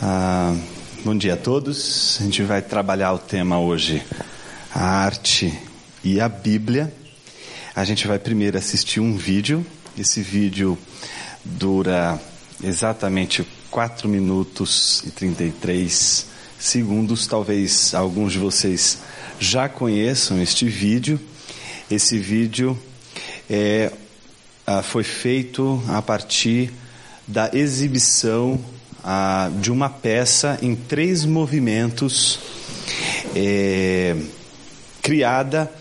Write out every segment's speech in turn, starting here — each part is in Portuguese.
Ah, bom dia a todos. A gente vai trabalhar o tema hoje, a arte e a Bíblia. A gente vai primeiro assistir um vídeo. Esse vídeo dura exatamente 4 minutos e 33 segundos. Talvez alguns de vocês já conheçam este vídeo. Esse vídeo é, ah, foi feito a partir da exibição ah, de uma peça em três movimentos, é, criada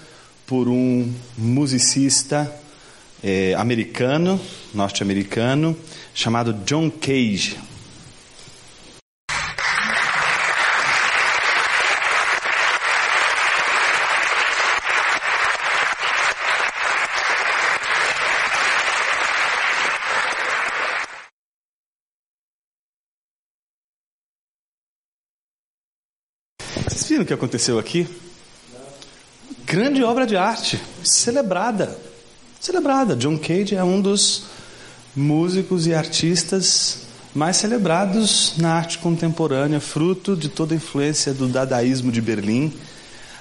por um musicista é, americano, norte-americano, chamado John Cage. Vocês o que aconteceu aqui? Grande obra de arte, celebrada. Celebrada. John Cage é um dos músicos e artistas mais celebrados na arte contemporânea, fruto de toda a influência do dadaísmo de Berlim,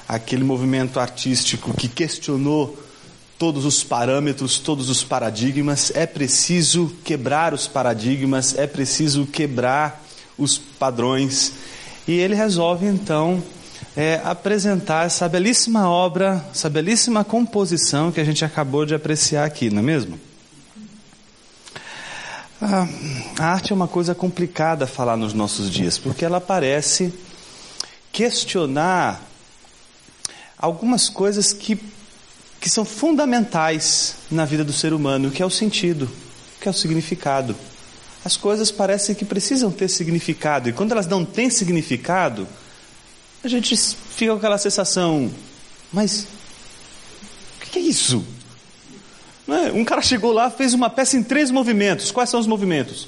aquele movimento artístico que questionou todos os parâmetros, todos os paradigmas. É preciso quebrar os paradigmas, é preciso quebrar os padrões. E ele resolve então é, apresentar essa belíssima obra, essa belíssima composição que a gente acabou de apreciar aqui, não é mesmo? A, a arte é uma coisa complicada falar nos nossos dias, porque ela parece questionar algumas coisas que, que são fundamentais na vida do ser humano, que é o sentido, que é o significado. As coisas parecem que precisam ter significado, e quando elas não têm significado, a gente fica com aquela sensação, mas o que é isso? É? Um cara chegou lá, fez uma peça em três movimentos. Quais são os movimentos?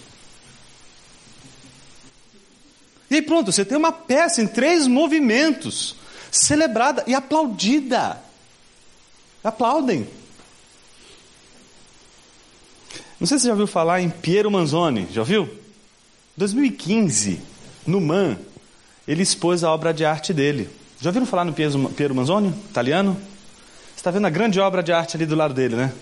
E aí pronto, você tem uma peça em três movimentos, celebrada e aplaudida. Aplaudem. Não sei se você já ouviu falar em Piero Manzoni, já ouviu? 2015, no MAN, ele expôs a obra de arte dele. Já ouviram falar no Piero Manzoni, italiano? Você está vendo a grande obra de arte ali do lado dele, né?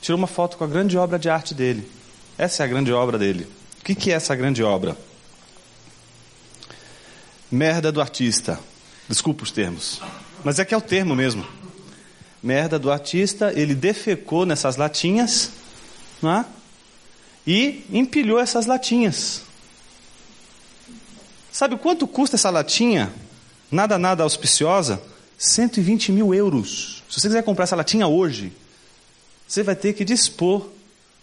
Tirou uma foto com a grande obra de arte dele. Essa é a grande obra dele. O que, que é essa grande obra? Merda do artista. Desculpa os termos. Mas é que é o termo mesmo. Merda do artista, ele defecou nessas latinhas não é? e empilhou essas latinhas. Sabe quanto custa essa latinha? Nada, nada auspiciosa? 120 mil euros. Se você quiser comprar essa latinha hoje, você vai ter que dispor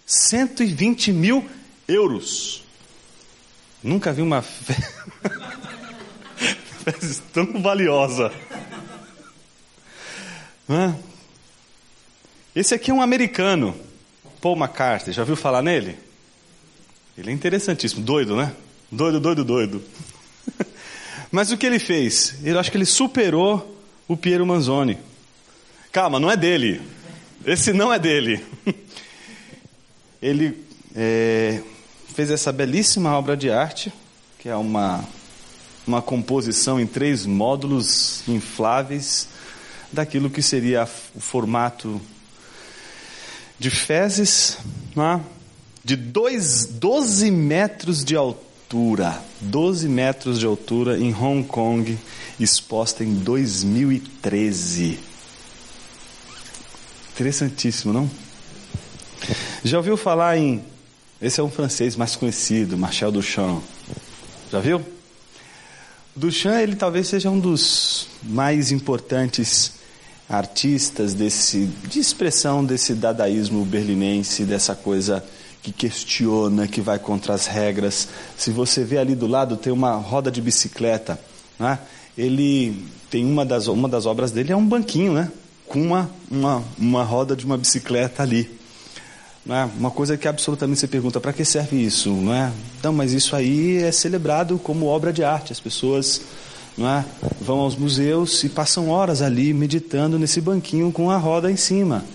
120 mil euros. Nunca vi uma festa tão valiosa. Esse aqui é um americano, Paul McCartney. Já ouviu falar nele? Ele é interessantíssimo, doido, né? Doido, doido, doido. Mas o que ele fez? Eu acho que ele superou o Piero Manzoni. Calma, não é dele. Esse não é dele. Ele é, fez essa belíssima obra de arte, que é uma, uma composição em três módulos infláveis daquilo que seria o formato de fezes, é? de dois, 12 metros de altura. 12 metros de altura em Hong Kong, exposta em 2013. Interessantíssimo, não? Já ouviu falar em. Esse é um francês mais conhecido, Marcel Duchamp. Já viu? Duchamp, ele talvez seja um dos mais importantes artistas desse, de expressão desse dadaísmo berlinense, dessa coisa que questiona, que vai contra as regras. Se você vê ali do lado, tem uma roda de bicicleta. Né? Ele tem uma das, uma das obras dele é um banquinho, né? com uma, uma, uma roda de uma bicicleta ali. Não é? Uma coisa que absolutamente você pergunta, para que serve isso? Não, é? não, mas isso aí é celebrado como obra de arte. As pessoas não é? vão aos museus e passam horas ali meditando nesse banquinho com a roda em cima.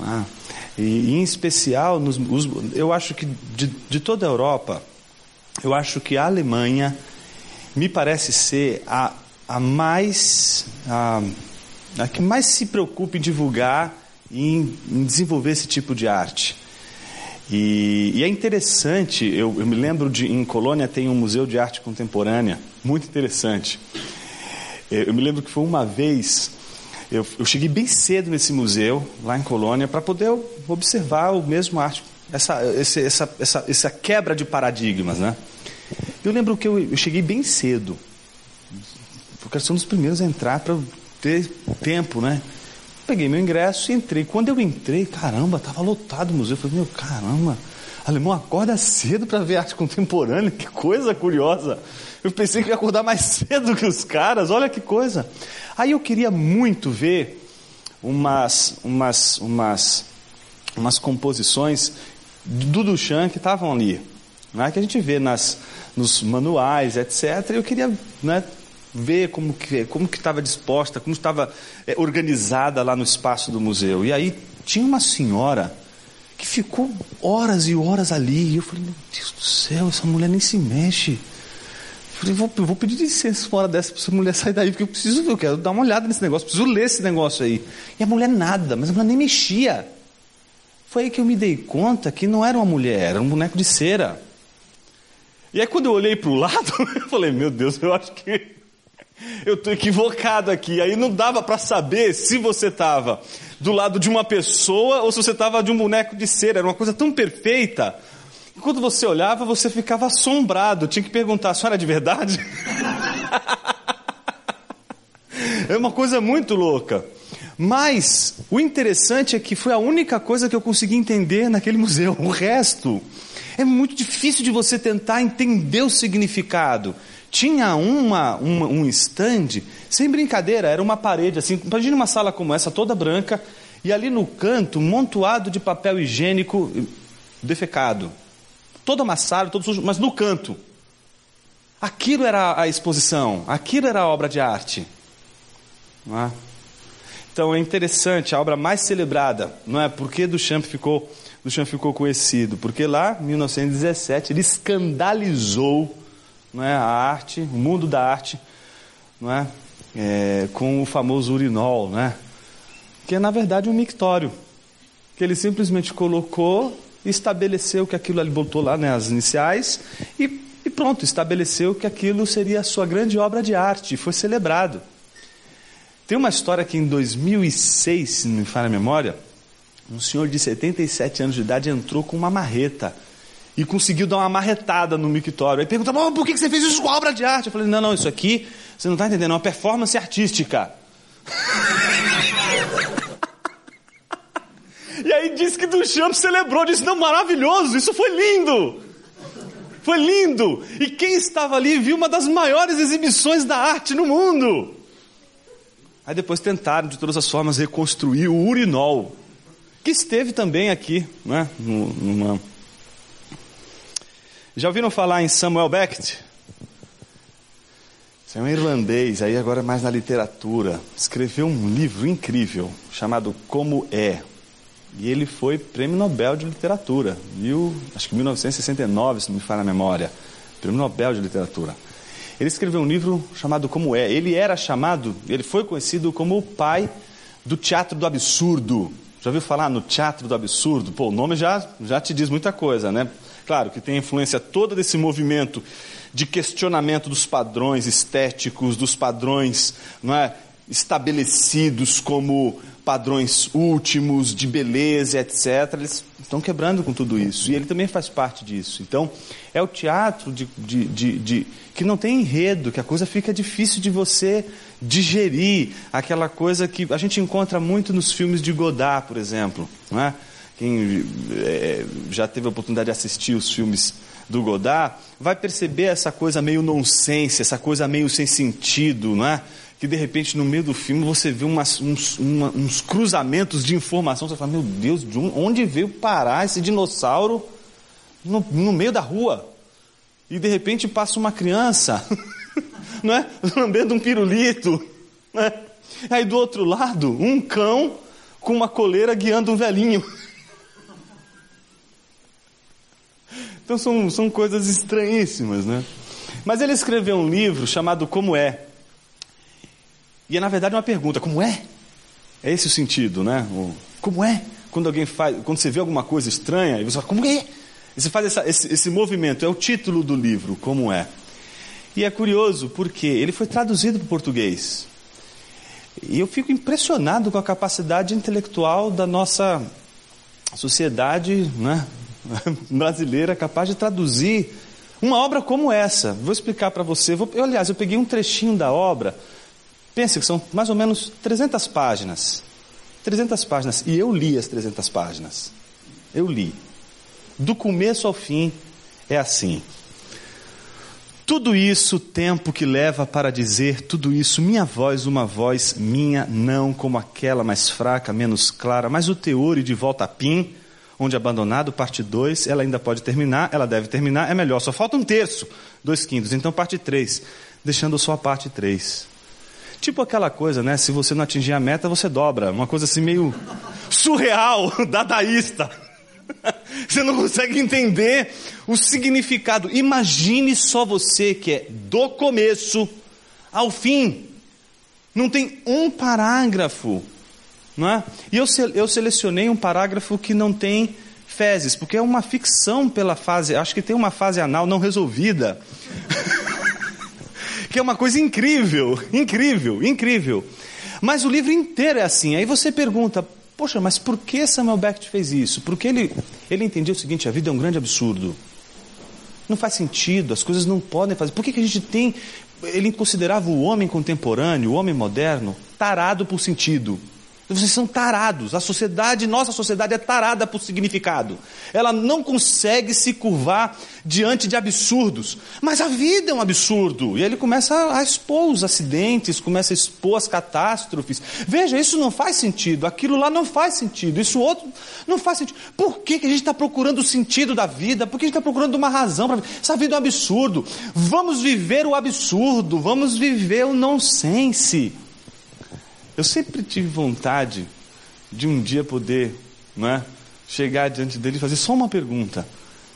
É? E, em especial, nos, os, eu acho que de, de toda a Europa, eu acho que a Alemanha me parece ser a, a mais a, a que mais se preocupa em divulgar e em, em desenvolver esse tipo de arte. E, e é interessante, eu, eu, me lembro de em Colônia tem um museu de arte contemporânea, muito interessante. Eu, eu me lembro que foi uma vez, eu, eu cheguei bem cedo nesse museu, lá em Colônia, para poder observar o mesmo arte, essa, esse, essa, essa, essa quebra de paradigmas, né? Eu lembro que eu, eu cheguei bem cedo, porque eu ser um dos primeiros a entrar para ter tempo, né? Peguei meu ingresso e entrei. Quando eu entrei, caramba, estava lotado o museu. Eu falei, meu, caramba, alemão acorda cedo para ver arte contemporânea, que coisa curiosa. Eu pensei que ia acordar mais cedo que os caras, olha que coisa. Aí eu queria muito ver umas, umas, umas, umas composições do Duchamp que estavam ali, né, que a gente vê nas, nos manuais, etc. Eu queria né, ver como que como que estava disposta, como estava é, organizada lá no espaço do museu. E aí tinha uma senhora que ficou horas e horas ali. E eu falei, meu Deus do céu, essa mulher nem se mexe. Eu vou, vou pedir licença hora dessa para essa mulher sair daí, porque eu preciso, eu quero dar uma olhada nesse negócio, preciso ler esse negócio aí. E a mulher nada, mas a mulher nem mexia. Foi aí que eu me dei conta que não era uma mulher, era um boneco de cera. E aí quando eu olhei para o lado, eu falei, meu Deus, eu acho que eu estou equivocado aqui. Aí não dava para saber se você estava do lado de uma pessoa ou se você estava de um boneco de cera. Era uma coisa tão perfeita. E quando você olhava, você ficava assombrado. Tinha que perguntar: a senhora é de verdade? é uma coisa muito louca. Mas o interessante é que foi a única coisa que eu consegui entender naquele museu. O resto é muito difícil de você tentar entender o significado tinha uma, uma, um stand, sem brincadeira, era uma parede assim, imagine uma sala como essa, toda branca, e ali no canto, um montoado de papel higiênico defecado. Todo amassado, todo sujo, mas no canto. Aquilo era a exposição, aquilo era a obra de arte. É? Então é interessante, a obra mais celebrada, não é? Porque Duchamp ficou, Duchamp ficou conhecido? Porque lá, em 1917, ele escandalizou não é, a arte, o mundo da arte, não é, é com o famoso urinol, né, que é na verdade um mictório, que ele simplesmente colocou, estabeleceu que aquilo ali botou lá, né, as iniciais e, e pronto, estabeleceu que aquilo seria a sua grande obra de arte, foi celebrado. Tem uma história que em 2006, se não me falha a memória, um senhor de 77 anos de idade entrou com uma marreta e conseguiu dar uma marretada no mictório. Aí pergunta, por que você fez isso com a obra de arte? Eu falei, não, não, isso aqui, você não está entendendo, é uma performance artística. e aí disse que Duchamp celebrou, disse, não, maravilhoso, isso foi lindo. Foi lindo. E quem estava ali viu uma das maiores exibições da arte no mundo. Aí depois tentaram, de todas as formas, reconstruir o urinol, que esteve também aqui, né, numa já ouviram falar em Samuel Beckett? Esse é um irlandês, aí agora mais na literatura. Escreveu um livro incrível chamado Como É. E ele foi prêmio Nobel de Literatura. Mil, acho que 1969, se não me falha a memória. Prêmio Nobel de Literatura. Ele escreveu um livro chamado Como É. Ele era chamado, ele foi conhecido como o pai do teatro do absurdo. Já ouviu falar no teatro do absurdo? Pô, o nome já, já te diz muita coisa, né? Claro que tem influência toda desse movimento de questionamento dos padrões estéticos, dos padrões não é, estabelecidos como padrões últimos de beleza, etc. Eles estão quebrando com tudo isso. E ele também faz parte disso. Então, é o teatro de, de, de, de, que não tem enredo, que a coisa fica difícil de você digerir. Aquela coisa que a gente encontra muito nos filmes de Godard, por exemplo. Não é? quem é, já teve a oportunidade de assistir os filmes do Godard, vai perceber essa coisa meio nonsense, essa coisa meio sem sentido, não é? Que de repente no meio do filme você vê umas, uns, uma, uns cruzamentos de informação, você fala, meu Deus, de onde veio parar esse dinossauro no, no meio da rua? E de repente passa uma criança, não é? Lambendo um pirulito, não é? Aí do outro lado, um cão com uma coleira guiando um velhinho. Então são, são coisas estranhíssimas, né? Mas ele escreveu um livro chamado Como É. E é na verdade uma pergunta: como é? É esse o sentido, né? O, como é? Quando alguém faz, quando você vê alguma coisa estranha, e você fala, como é? E você faz essa, esse, esse movimento, é o título do livro, como é. E é curioso porque ele foi traduzido para o português. E eu fico impressionado com a capacidade intelectual da nossa sociedade né, brasileira capaz de traduzir uma obra como essa. Vou explicar para você. Vou, eu, aliás, eu peguei um trechinho da obra. Pense que são mais ou menos 300 páginas. 300 páginas. E eu li as 300 páginas. Eu li. Do começo ao fim é assim. Tudo isso, tempo que leva para dizer tudo isso, minha voz, uma voz minha, não como aquela mais fraca, menos clara, mas o teor e de volta a pim, onde abandonado, parte 2, ela ainda pode terminar, ela deve terminar, é melhor, só falta um terço, dois quintos, então parte 3, deixando só a parte 3. Tipo aquela coisa, né? Se você não atingir a meta, você dobra. Uma coisa assim meio surreal, dadaísta. Você não consegue entender o significado. Imagine só você que é do começo ao fim. Não tem um parágrafo. Não é? E eu, eu selecionei um parágrafo que não tem fezes, porque é uma ficção pela fase, acho que tem uma fase anal não resolvida. que é uma coisa incrível, incrível, incrível. Mas o livro inteiro é assim. Aí você pergunta, Poxa, mas por que Samuel Beckett fez isso? Porque ele, ele entendia o seguinte: a vida é um grande absurdo. Não faz sentido, as coisas não podem fazer. Por que, que a gente tem. Ele considerava o homem contemporâneo, o homem moderno, tarado por sentido. Vocês são tarados. A sociedade, nossa sociedade é tarada por significado. Ela não consegue se curvar diante de absurdos. Mas a vida é um absurdo. E ele começa a expor os acidentes, começa a expor as catástrofes. Veja, isso não faz sentido. Aquilo lá não faz sentido. Isso outro não faz sentido. Por que, que a gente está procurando o sentido da vida? Por que a gente está procurando uma razão para Essa vida é um absurdo. Vamos viver o absurdo. Vamos viver o nonsense. Eu sempre tive vontade de um dia poder não é, chegar diante dele e fazer só uma pergunta.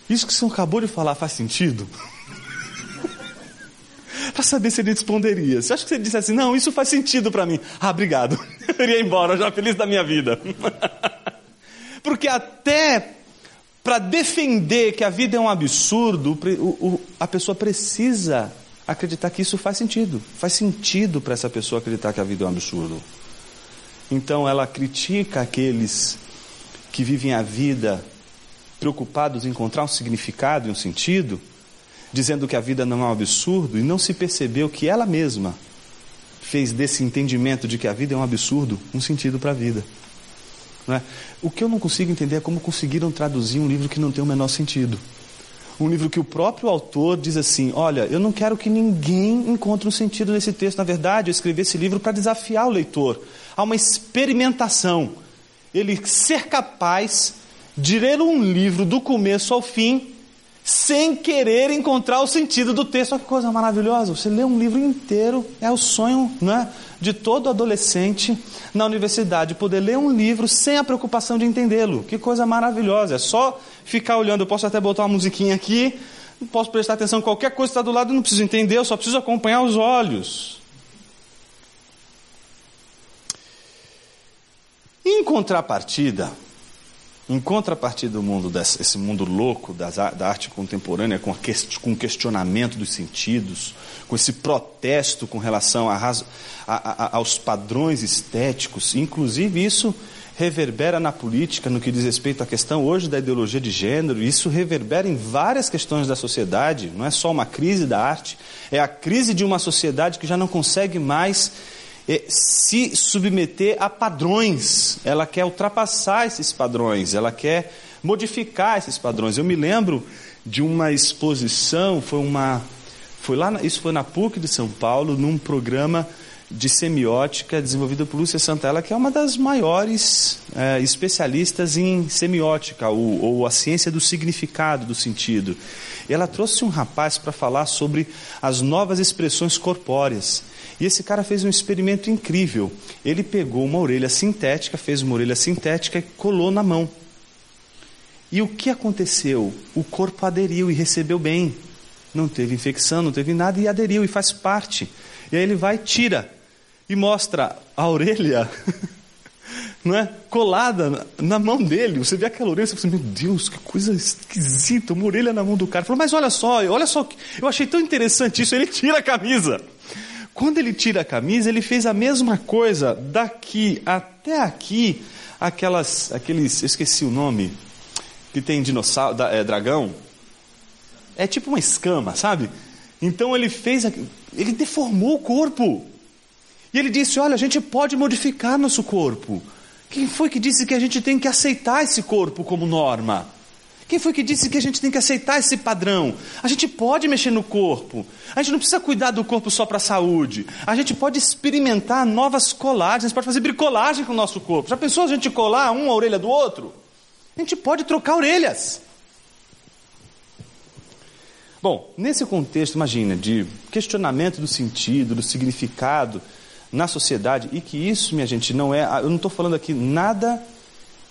Isso que você acabou de falar faz sentido? para saber se ele responderia. Você acha que você disse assim, não, isso faz sentido para mim? Ah, obrigado. Eu iria embora, já feliz da minha vida. Porque até para defender que a vida é um absurdo, a pessoa precisa acreditar que isso faz sentido. Faz sentido para essa pessoa acreditar que a vida é um absurdo. Então ela critica aqueles que vivem a vida preocupados em encontrar um significado e um sentido, dizendo que a vida não é um absurdo, e não se percebeu que ela mesma fez desse entendimento de que a vida é um absurdo um sentido para a vida. É? O que eu não consigo entender é como conseguiram traduzir um livro que não tem o menor sentido um livro que o próprio autor diz assim: Olha, eu não quero que ninguém encontre um sentido nesse texto. Na verdade, eu escrevi esse livro para desafiar o leitor a uma experimentação. Ele ser capaz de ler um livro do começo ao fim sem querer encontrar o sentido do texto. Olha que coisa maravilhosa! Você lê um livro inteiro, é o sonho né, de todo adolescente na universidade, poder ler um livro sem a preocupação de entendê-lo. Que coisa maravilhosa! É só ficar olhando. Eu posso até botar uma musiquinha aqui, posso prestar atenção qualquer coisa que está do lado, não preciso entender, eu só preciso acompanhar os olhos. Em contrapartida, em contrapartida do mundo desse, esse mundo louco das, da arte contemporânea, com, com o questionamento dos sentidos, com esse protesto com relação a, a, a, aos padrões estéticos, inclusive isso reverbera na política no que diz respeito à questão hoje da ideologia de gênero, isso reverbera em várias questões da sociedade, não é só uma crise da arte, é a crise de uma sociedade que já não consegue mais se submeter a padrões, ela quer ultrapassar esses padrões, ela quer modificar esses padrões. Eu me lembro de uma exposição, foi uma foi lá, isso foi na PUC de São Paulo, num programa de semiótica desenvolvida por Lúcia Santella, que é uma das maiores é, especialistas em semiótica, ou, ou, a ciência do significado, do sentido. E ela trouxe um rapaz para falar sobre as novas expressões corpóreas. E esse cara fez um experimento incrível. Ele pegou uma orelha sintética, fez uma orelha sintética e colou na mão. E o que aconteceu? O corpo aderiu e recebeu bem. Não teve infecção, não teve nada e aderiu e faz parte. E aí ele vai, tira e mostra a orelha não é? colada na mão dele. Você vê aquela orelha, você pensa, meu Deus, que coisa esquisita, uma orelha na mão do cara. Falou, mas olha só, olha só, eu achei tão interessante isso. Ele tira a camisa. Quando ele tira a camisa, ele fez a mesma coisa daqui até aqui, aquelas, aqueles, eu esqueci o nome, que tem dinossauro, é, dragão. É tipo uma escama, sabe? Então ele fez, ele deformou o corpo. E ele disse: Olha, a gente pode modificar nosso corpo. Quem foi que disse que a gente tem que aceitar esse corpo como norma? Quem foi que disse que a gente tem que aceitar esse padrão? A gente pode mexer no corpo. A gente não precisa cuidar do corpo só para a saúde. A gente pode experimentar novas colagens. A gente pode fazer bricolagem com o nosso corpo. Já pensou a gente colar um a orelha do outro? A gente pode trocar orelhas. Bom, nesse contexto, imagina, de questionamento do sentido, do significado na sociedade e que isso, minha gente, não é. Eu não estou falando aqui nada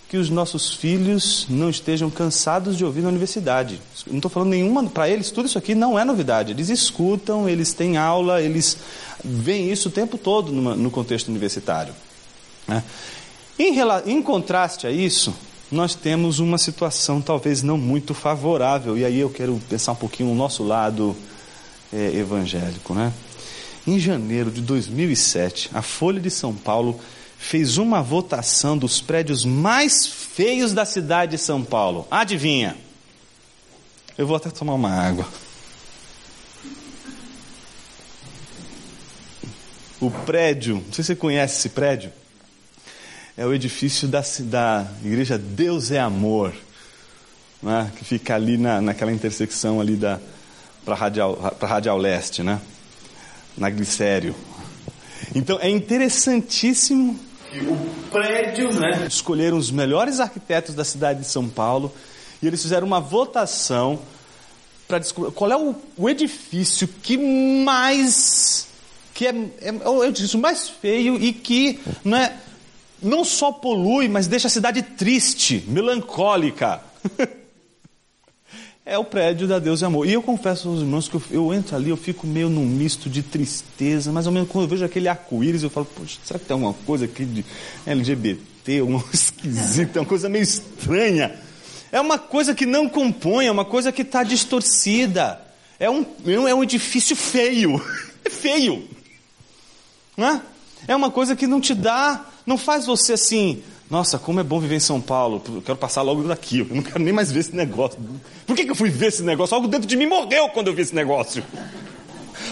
que os nossos filhos não estejam cansados de ouvir na universidade. Não estou falando nenhuma. Para eles, tudo isso aqui não é novidade. Eles escutam, eles têm aula, eles veem isso o tempo todo numa, no contexto universitário. Né? Em, em contraste a isso, nós temos uma situação talvez não muito favorável, e aí eu quero pensar um pouquinho no nosso lado é, evangélico. Né? Em janeiro de 2007, a Folha de São Paulo fez uma votação dos prédios mais feios da cidade de São Paulo. Adivinha? Eu vou até tomar uma água. O prédio, não sei se você conhece esse prédio, é o edifício da, da igreja Deus é Amor, né? que fica ali na, naquela intersecção ali da para Radial, Radial Leste, né? Na Glicério. Então é interessantíssimo que o prédio, né? Escolheram os melhores arquitetos da cidade de São Paulo e eles fizeram uma votação para descobrir qual é o, o, edifício que mais que é, é, é o edifício mais feio e que não é não só polui, mas deixa a cidade triste, melancólica. é o prédio da Deus e Amor. E eu confesso aos irmãos que eu, eu, entro ali, eu fico meio num misto de tristeza, mais ou menos quando eu vejo aquele arco-íris, eu falo, poxa, será que tem alguma coisa aqui de LGBT, coisa esquisita, uma coisa meio estranha? É uma coisa que não compõe, é uma coisa que está distorcida. É um, é um edifício feio. É feio. Não é? é uma coisa que não te dá, não faz você assim, nossa, como é bom viver em São Paulo. Eu quero passar logo daqui. Eu não quero nem mais ver esse negócio. Por que, que eu fui ver esse negócio? Algo dentro de mim morreu quando eu vi esse negócio.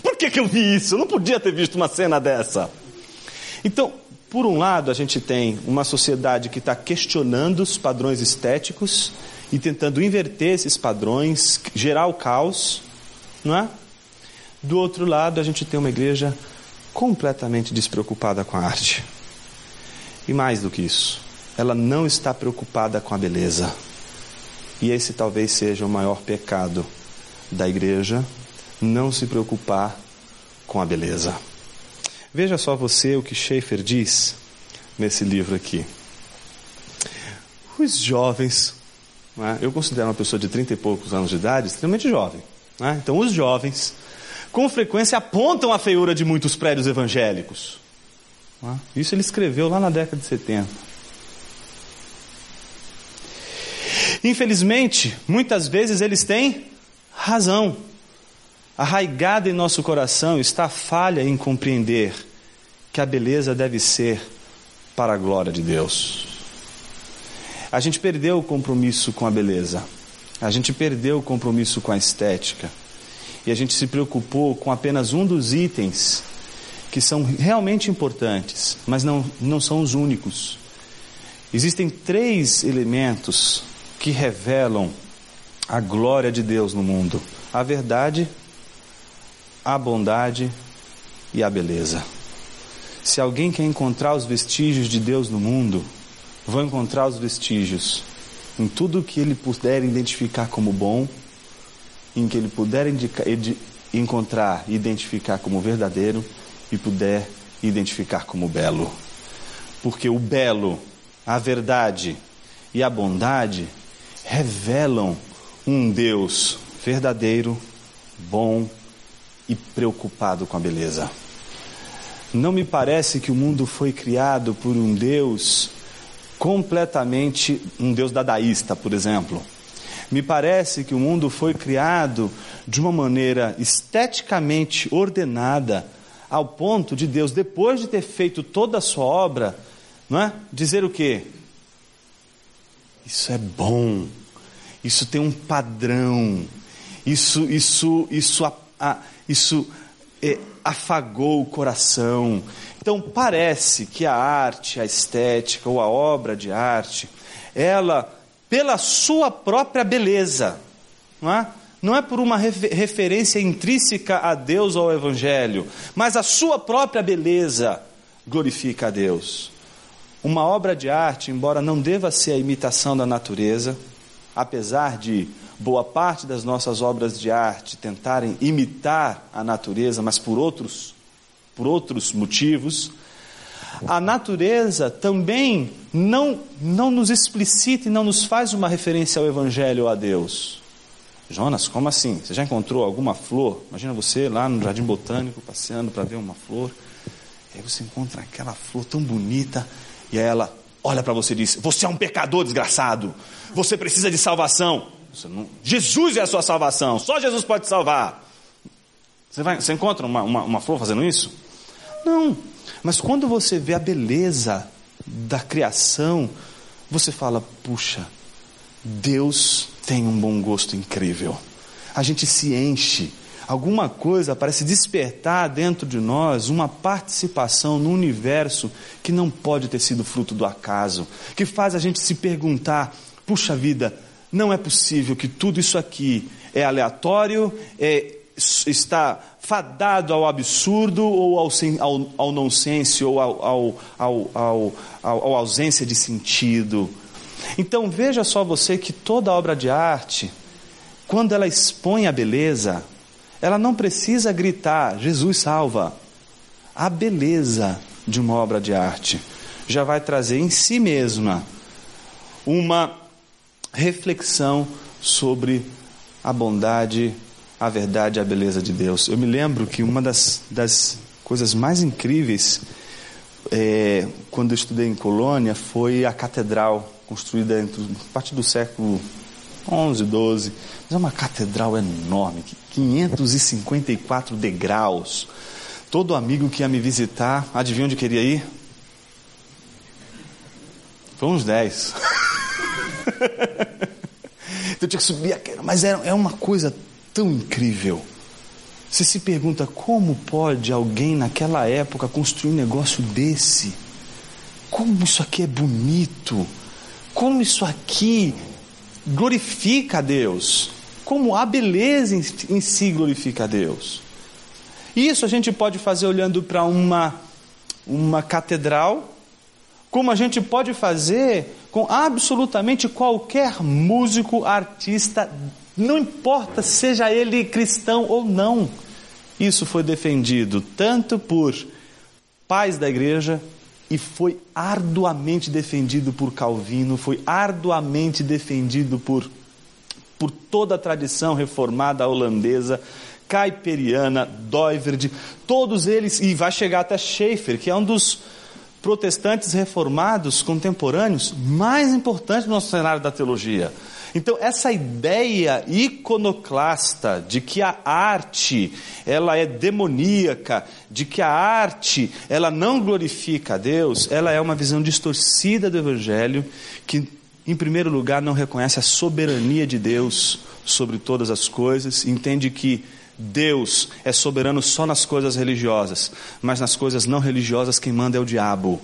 Por que, que eu vi isso? Eu não podia ter visto uma cena dessa. Então, por um lado, a gente tem uma sociedade que está questionando os padrões estéticos e tentando inverter esses padrões, gerar o caos, não é? Do outro lado, a gente tem uma igreja completamente despreocupada com a arte. E mais do que isso, ela não está preocupada com a beleza. E esse talvez seja o maior pecado da igreja, não se preocupar com a beleza. Veja só você o que Schaefer diz nesse livro aqui. Os jovens, né, eu considero uma pessoa de trinta e poucos anos de idade extremamente jovem. Né, então, os jovens, com frequência, apontam a feiura de muitos prédios evangélicos. Isso ele escreveu lá na década de 70. Infelizmente, muitas vezes eles têm razão. Arraigada em nosso coração está a falha em compreender que a beleza deve ser para a glória de Deus. A gente perdeu o compromisso com a beleza. A gente perdeu o compromisso com a estética. E a gente se preocupou com apenas um dos itens que são realmente importantes, mas não, não são os únicos. Existem três elementos que revelam a glória de Deus no mundo: a verdade, a bondade e a beleza. Se alguém quer encontrar os vestígios de Deus no mundo, vão encontrar os vestígios em tudo que ele puder identificar como bom, em que ele puder indicar, encontrar e identificar como verdadeiro e puder identificar como belo. Porque o belo, a verdade e a bondade revelam um Deus verdadeiro, bom e preocupado com a beleza. Não me parece que o mundo foi criado por um Deus completamente um Deus dadaísta, por exemplo. Me parece que o mundo foi criado de uma maneira esteticamente ordenada, ao ponto de Deus, depois de ter feito toda a sua obra, não é? dizer o quê? Isso é bom, isso tem um padrão, isso, isso, isso, isso é, afagou o coração. Então parece que a arte, a estética ou a obra de arte, ela, pela sua própria beleza, não é? Não é por uma referência intrínseca a Deus ou ao Evangelho, mas a sua própria beleza glorifica a Deus. Uma obra de arte, embora não deva ser a imitação da natureza, apesar de boa parte das nossas obras de arte tentarem imitar a natureza, mas por outros, por outros motivos, a natureza também não, não nos explicita e não nos faz uma referência ao Evangelho ou a Deus. Jonas, como assim? Você já encontrou alguma flor? Imagina você lá no jardim botânico passeando para ver uma flor. E aí você encontra aquela flor tão bonita e aí ela olha para você e diz: Você é um pecador desgraçado. Você precisa de salvação. Não... Jesus é a sua salvação, só Jesus pode salvar. Você, vai, você encontra uma, uma, uma flor fazendo isso? Não, mas quando você vê a beleza da criação, você fala: puxa, Deus tem um bom gosto incrível. A gente se enche, alguma coisa parece despertar dentro de nós uma participação no universo que não pode ter sido fruto do acaso, que faz a gente se perguntar: puxa vida, não é possível que tudo isso aqui é aleatório, é, está fadado ao absurdo ou ao, ao, ao nonsense ou ao, ao, ao, ao, ao ausência de sentido. Então veja só você que toda obra de arte, quando ela expõe a beleza, ela não precisa gritar, Jesus salva. A beleza de uma obra de arte já vai trazer em si mesma uma reflexão sobre a bondade, a verdade e a beleza de Deus. Eu me lembro que uma das, das coisas mais incríveis é, quando eu estudei em Colônia foi a catedral construída entre, a partir do século 11, 12. Mas é uma catedral enorme, 554 degraus. Todo amigo que ia me visitar, adivinha onde queria ir? Foi uns 10. então eu tinha que subir aquela, mas é, é uma coisa tão incrível. Você se pergunta como pode alguém naquela época construir um negócio desse? Como isso aqui é bonito? Como isso aqui glorifica a Deus? Como a beleza em, si glorifica a Deus? Isso a gente pode fazer olhando para uma, uma catedral, como a gente pode fazer com absolutamente qualquer músico, artista, não importa seja ele cristão ou não. Isso foi defendido tanto por pais da igreja e foi arduamente defendido por Calvino, foi arduamente defendido por, por toda a tradição reformada holandesa, caiperiana, Doiverd, todos eles, e vai chegar até Schaeffer, que é um dos protestantes reformados contemporâneos mais importantes no nosso cenário da teologia. Então, essa ideia iconoclasta de que a arte ela é demoníaca, de que a arte ela não glorifica a Deus, ela é uma visão distorcida do evangelho que em primeiro lugar não reconhece a soberania de Deus sobre todas as coisas, entende que Deus é soberano só nas coisas religiosas, mas nas coisas não religiosas quem manda é o diabo.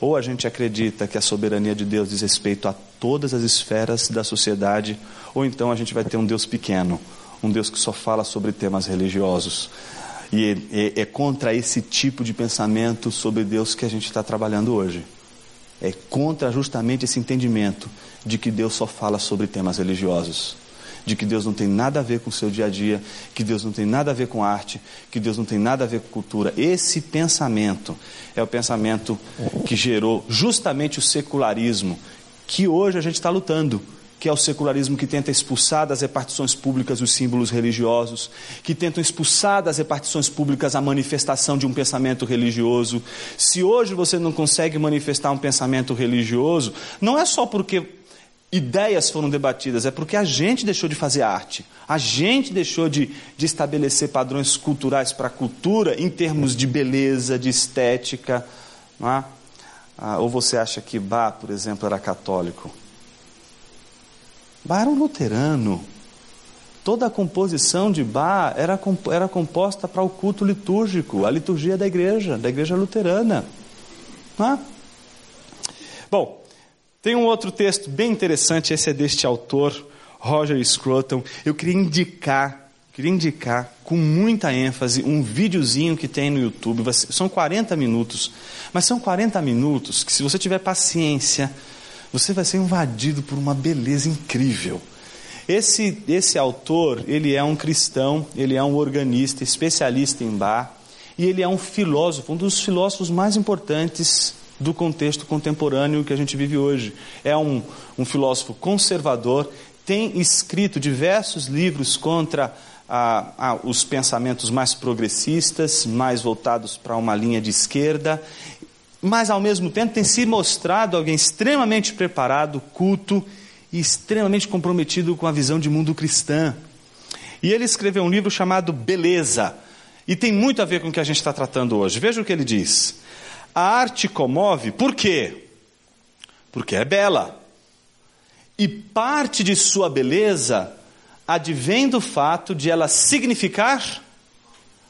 Ou a gente acredita que a soberania de Deus diz respeito a todas as esferas da sociedade, ou então a gente vai ter um Deus pequeno, um Deus que só fala sobre temas religiosos. E é, é contra esse tipo de pensamento sobre Deus que a gente está trabalhando hoje. É contra justamente esse entendimento de que Deus só fala sobre temas religiosos de que Deus não tem nada a ver com o seu dia a dia, que Deus não tem nada a ver com arte, que Deus não tem nada a ver com cultura. Esse pensamento é o pensamento que gerou justamente o secularismo, que hoje a gente está lutando. que é o secularismo que tenta expulsar das repartições públicas os símbolos religiosos, que tentam expulsar das repartições públicas a manifestação de um pensamento religioso. Se hoje você não consegue manifestar um pensamento religioso, não é só porque ideias foram debatidas, é porque a gente deixou de fazer arte, a gente deixou de, de estabelecer padrões culturais para a cultura em termos de beleza, de estética. É? Ah, ou você acha que Bach, por exemplo, era católico? Bach era um luterano. Toda a composição de Bach era, era composta para o culto litúrgico, a liturgia da igreja, da igreja luterana. É? Bom, tem um outro texto bem interessante, esse é deste autor, Roger Scruton. Eu queria indicar, queria indicar com muita ênfase um videozinho que tem no YouTube. São 40 minutos, mas são 40 minutos que se você tiver paciência, você vai ser invadido por uma beleza incrível. Esse, esse autor, ele é um cristão, ele é um organista, especialista em bar, e ele é um filósofo, um dos filósofos mais importantes do contexto contemporâneo que a gente vive hoje. É um, um filósofo conservador, tem escrito diversos livros contra ah, ah, os pensamentos mais progressistas, mais voltados para uma linha de esquerda, mas ao mesmo tempo tem se mostrado alguém extremamente preparado, culto e extremamente comprometido com a visão de mundo cristã. E ele escreveu um livro chamado Beleza, e tem muito a ver com o que a gente está tratando hoje. Veja o que ele diz. A arte comove, por quê? Porque é bela. E parte de sua beleza advém do fato de ela significar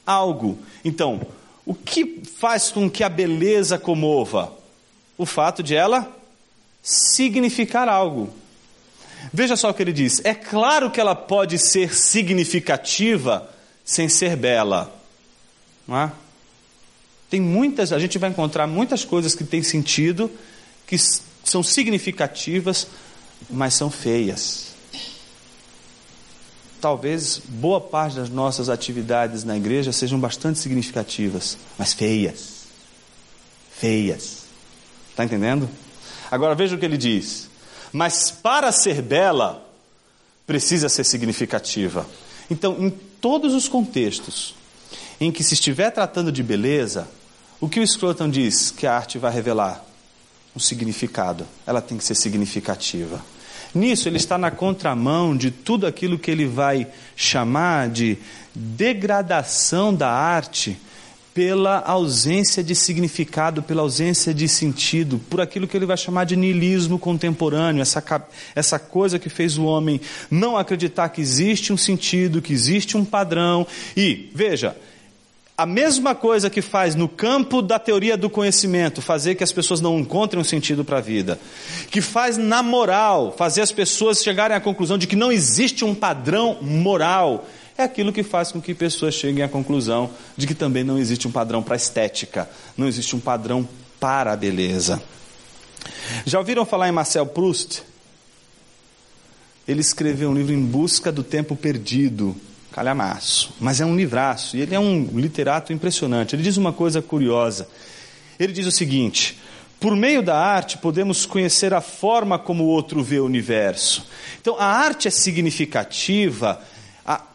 algo. Então, o que faz com que a beleza comova? O fato de ela significar algo. Veja só o que ele diz: é claro que ela pode ser significativa sem ser bela. Não é? Tem muitas, a gente vai encontrar muitas coisas que têm sentido, que são significativas, mas são feias talvez boa parte das nossas atividades na igreja sejam bastante significativas, mas feias. Feias. Está entendendo? Agora veja o que ele diz. Mas para ser bela, precisa ser significativa. Então, em todos os contextos em que se estiver tratando de beleza, o que o Scruton diz que a arte vai revelar? Um significado. Ela tem que ser significativa. Nisso, ele está na contramão de tudo aquilo que ele vai chamar de degradação da arte pela ausência de significado, pela ausência de sentido, por aquilo que ele vai chamar de niilismo contemporâneo, essa, essa coisa que fez o homem não acreditar que existe um sentido, que existe um padrão. E, veja, a mesma coisa que faz no campo da teoria do conhecimento, fazer que as pessoas não encontrem um sentido para a vida, que faz na moral, fazer as pessoas chegarem à conclusão de que não existe um padrão moral, é aquilo que faz com que pessoas cheguem à conclusão de que também não existe um padrão para a estética, não existe um padrão para a beleza. Já ouviram falar em Marcel Proust? Ele escreveu um livro Em Busca do Tempo Perdido calhamaço, mas é um livraço, e ele é um literato impressionante. Ele diz uma coisa curiosa. Ele diz o seguinte: por meio da arte podemos conhecer a forma como o outro vê o universo. Então a arte é significativa.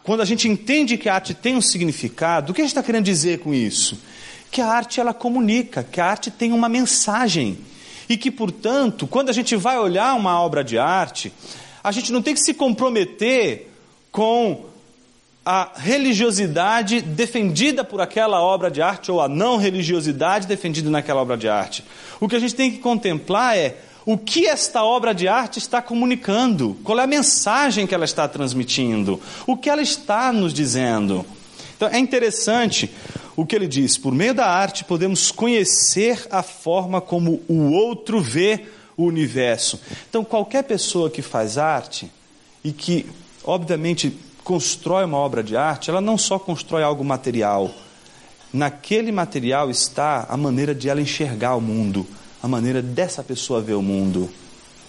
Quando a gente entende que a arte tem um significado, o que a gente está querendo dizer com isso? Que a arte ela comunica, que a arte tem uma mensagem. E que, portanto, quando a gente vai olhar uma obra de arte, a gente não tem que se comprometer com a religiosidade defendida por aquela obra de arte ou a não religiosidade defendida naquela obra de arte. O que a gente tem que contemplar é o que esta obra de arte está comunicando, qual é a mensagem que ela está transmitindo, o que ela está nos dizendo. Então é interessante o que ele diz: por meio da arte podemos conhecer a forma como o outro vê o universo. Então, qualquer pessoa que faz arte e que, obviamente, constrói uma obra de arte, ela não só constrói algo material. Naquele material está a maneira de ela enxergar o mundo, a maneira dessa pessoa ver o mundo,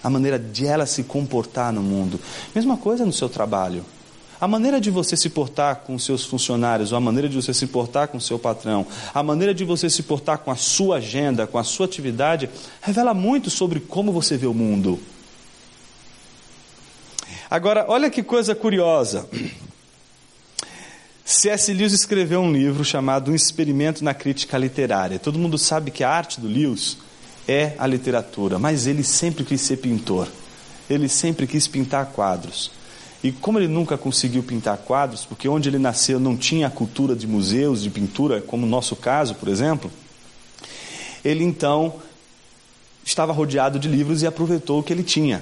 a maneira de ela se comportar no mundo. Mesma coisa no seu trabalho. A maneira de você se portar com seus funcionários, ou a maneira de você se portar com seu patrão, a maneira de você se portar com a sua agenda, com a sua atividade, revela muito sobre como você vê o mundo. Agora, olha que coisa curiosa. C.S. Lewis escreveu um livro chamado Um Experimento na Crítica Literária. Todo mundo sabe que a arte do Lewis é a literatura, mas ele sempre quis ser pintor. Ele sempre quis pintar quadros. E como ele nunca conseguiu pintar quadros, porque onde ele nasceu não tinha a cultura de museus de pintura, como no nosso caso, por exemplo, ele então estava rodeado de livros e aproveitou o que ele tinha,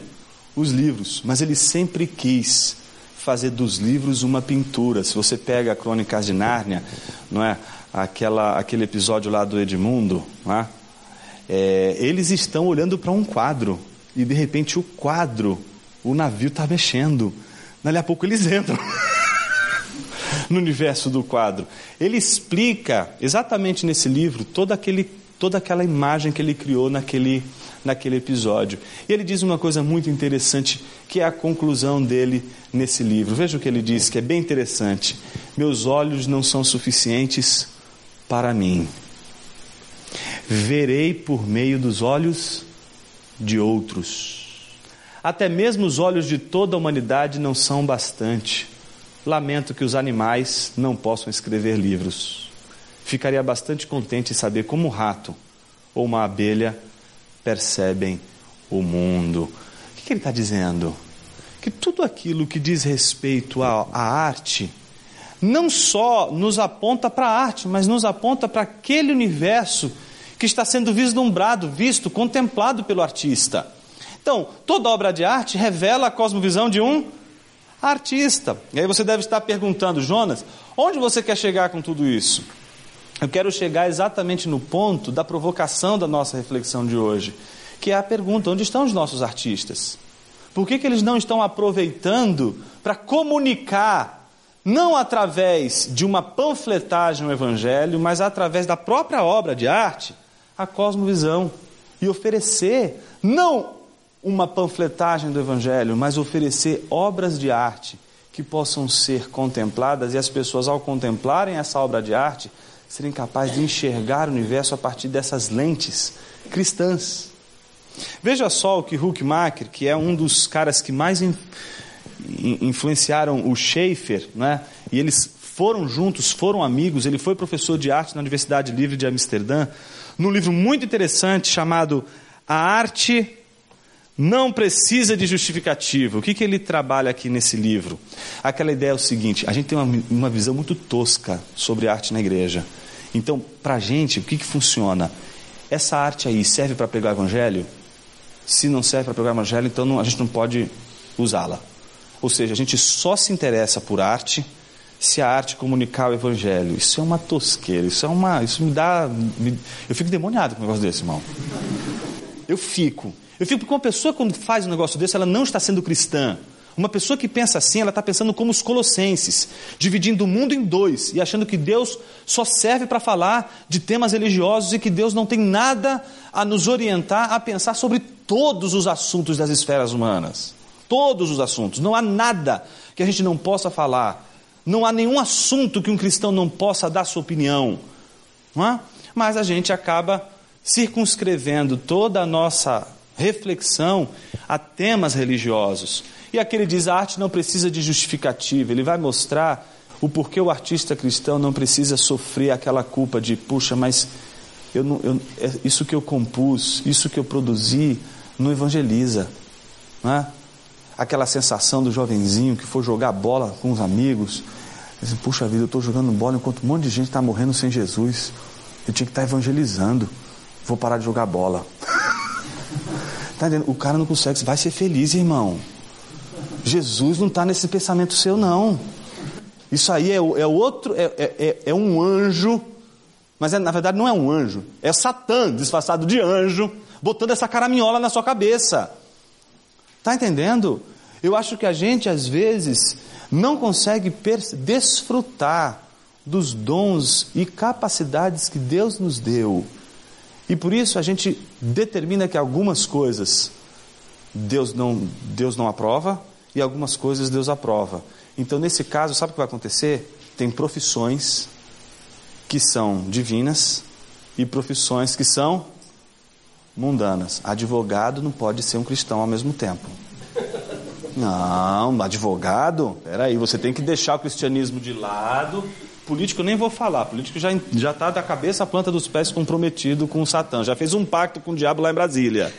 os livros. Mas ele sempre quis fazer dos livros uma pintura. Se você pega a Crônicas de Nárnia, não é? Aquela, aquele episódio lá do Edmundo, é? É, eles estão olhando para um quadro e de repente o quadro, o navio está mexendo. Dali a pouco eles entram no universo do quadro. Ele explica exatamente nesse livro aquele, toda aquela imagem que ele criou naquele naquele episódio. E ele diz uma coisa muito interessante, que é a conclusão dele nesse livro. Veja o que ele diz, que é bem interessante. Meus olhos não são suficientes para mim. Verei por meio dos olhos de outros. Até mesmo os olhos de toda a humanidade não são bastante. Lamento que os animais não possam escrever livros. Ficaria bastante contente em saber como um rato ou uma abelha percebem o mundo. O que ele está dizendo? Que tudo aquilo que diz respeito à, à arte não só nos aponta para a arte, mas nos aponta para aquele universo que está sendo vislumbrado, visto, contemplado pelo artista. Então, toda obra de arte revela a cosmovisão de um artista. E aí você deve estar perguntando, Jonas, onde você quer chegar com tudo isso? Eu quero chegar exatamente no ponto da provocação da nossa reflexão de hoje, que é a pergunta: onde estão os nossos artistas? Por que, que eles não estão aproveitando para comunicar, não através de uma panfletagem o Evangelho, mas através da própria obra de arte, a cosmovisão e oferecer, não uma panfletagem do Evangelho, mas oferecer obras de arte que possam ser contempladas e as pessoas, ao contemplarem essa obra de arte, serem capazes de enxergar o universo a partir dessas lentes cristãs. Veja só o que Huckmacher, que é um dos caras que mais in, influenciaram o Schaeffer, né? e eles foram juntos, foram amigos, ele foi professor de arte na Universidade Livre de Amsterdã, num livro muito interessante chamado A Arte não precisa de justificativa. O que, que ele trabalha aqui nesse livro? Aquela ideia é o seguinte: a gente tem uma, uma visão muito tosca sobre arte na igreja. Então, para a gente, o que, que funciona? Essa arte aí serve para pregar o evangelho? Se não serve para pregar o evangelho, então não, a gente não pode usá-la. Ou seja, a gente só se interessa por arte se a arte comunicar o evangelho. Isso é uma tosqueira, isso é uma. Isso me dá. Me, eu fico demoniado com um negócio desse, irmão. Eu fico. Eu fico porque uma pessoa, quando faz um negócio desse, ela não está sendo cristã. Uma pessoa que pensa assim, ela está pensando como os colossenses, dividindo o mundo em dois e achando que Deus só serve para falar de temas religiosos e que Deus não tem nada a nos orientar a pensar sobre todos os assuntos das esferas humanas. Todos os assuntos. Não há nada que a gente não possa falar. Não há nenhum assunto que um cristão não possa dar sua opinião. É? Mas a gente acaba circunscrevendo toda a nossa reflexão a temas religiosos. E aqui ele diz: a arte não precisa de justificativa, ele vai mostrar o porquê o artista cristão não precisa sofrer aquela culpa de, puxa, mas eu não, eu, é isso que eu compus, isso que eu produzi, não evangeliza. Não é? Aquela sensação do jovenzinho que foi jogar bola com os amigos. Puxa vida, eu estou jogando bola enquanto um monte de gente está morrendo sem Jesus. Eu tinha que estar tá evangelizando. Vou parar de jogar bola. Tá entendendo? O cara não consegue, vai ser feliz, irmão. Jesus não está nesse pensamento seu, não. Isso aí é, é outro, é, é, é, é um anjo, mas é, na verdade não é um anjo, é Satã disfarçado de anjo, botando essa caraminhola na sua cabeça. Tá entendendo? Eu acho que a gente às vezes não consegue desfrutar dos dons e capacidades que Deus nos deu e por isso a gente determina que algumas coisas Deus não, Deus não aprova e algumas coisas Deus aprova. Então, nesse caso, sabe o que vai acontecer? Tem profissões que são divinas e profissões que são mundanas. Advogado não pode ser um cristão ao mesmo tempo. Não, advogado? Peraí, você tem que deixar o cristianismo de lado. Político nem vou falar. Político já já está da cabeça à planta dos pés comprometido com o Satã. Já fez um pacto com o diabo lá em Brasília.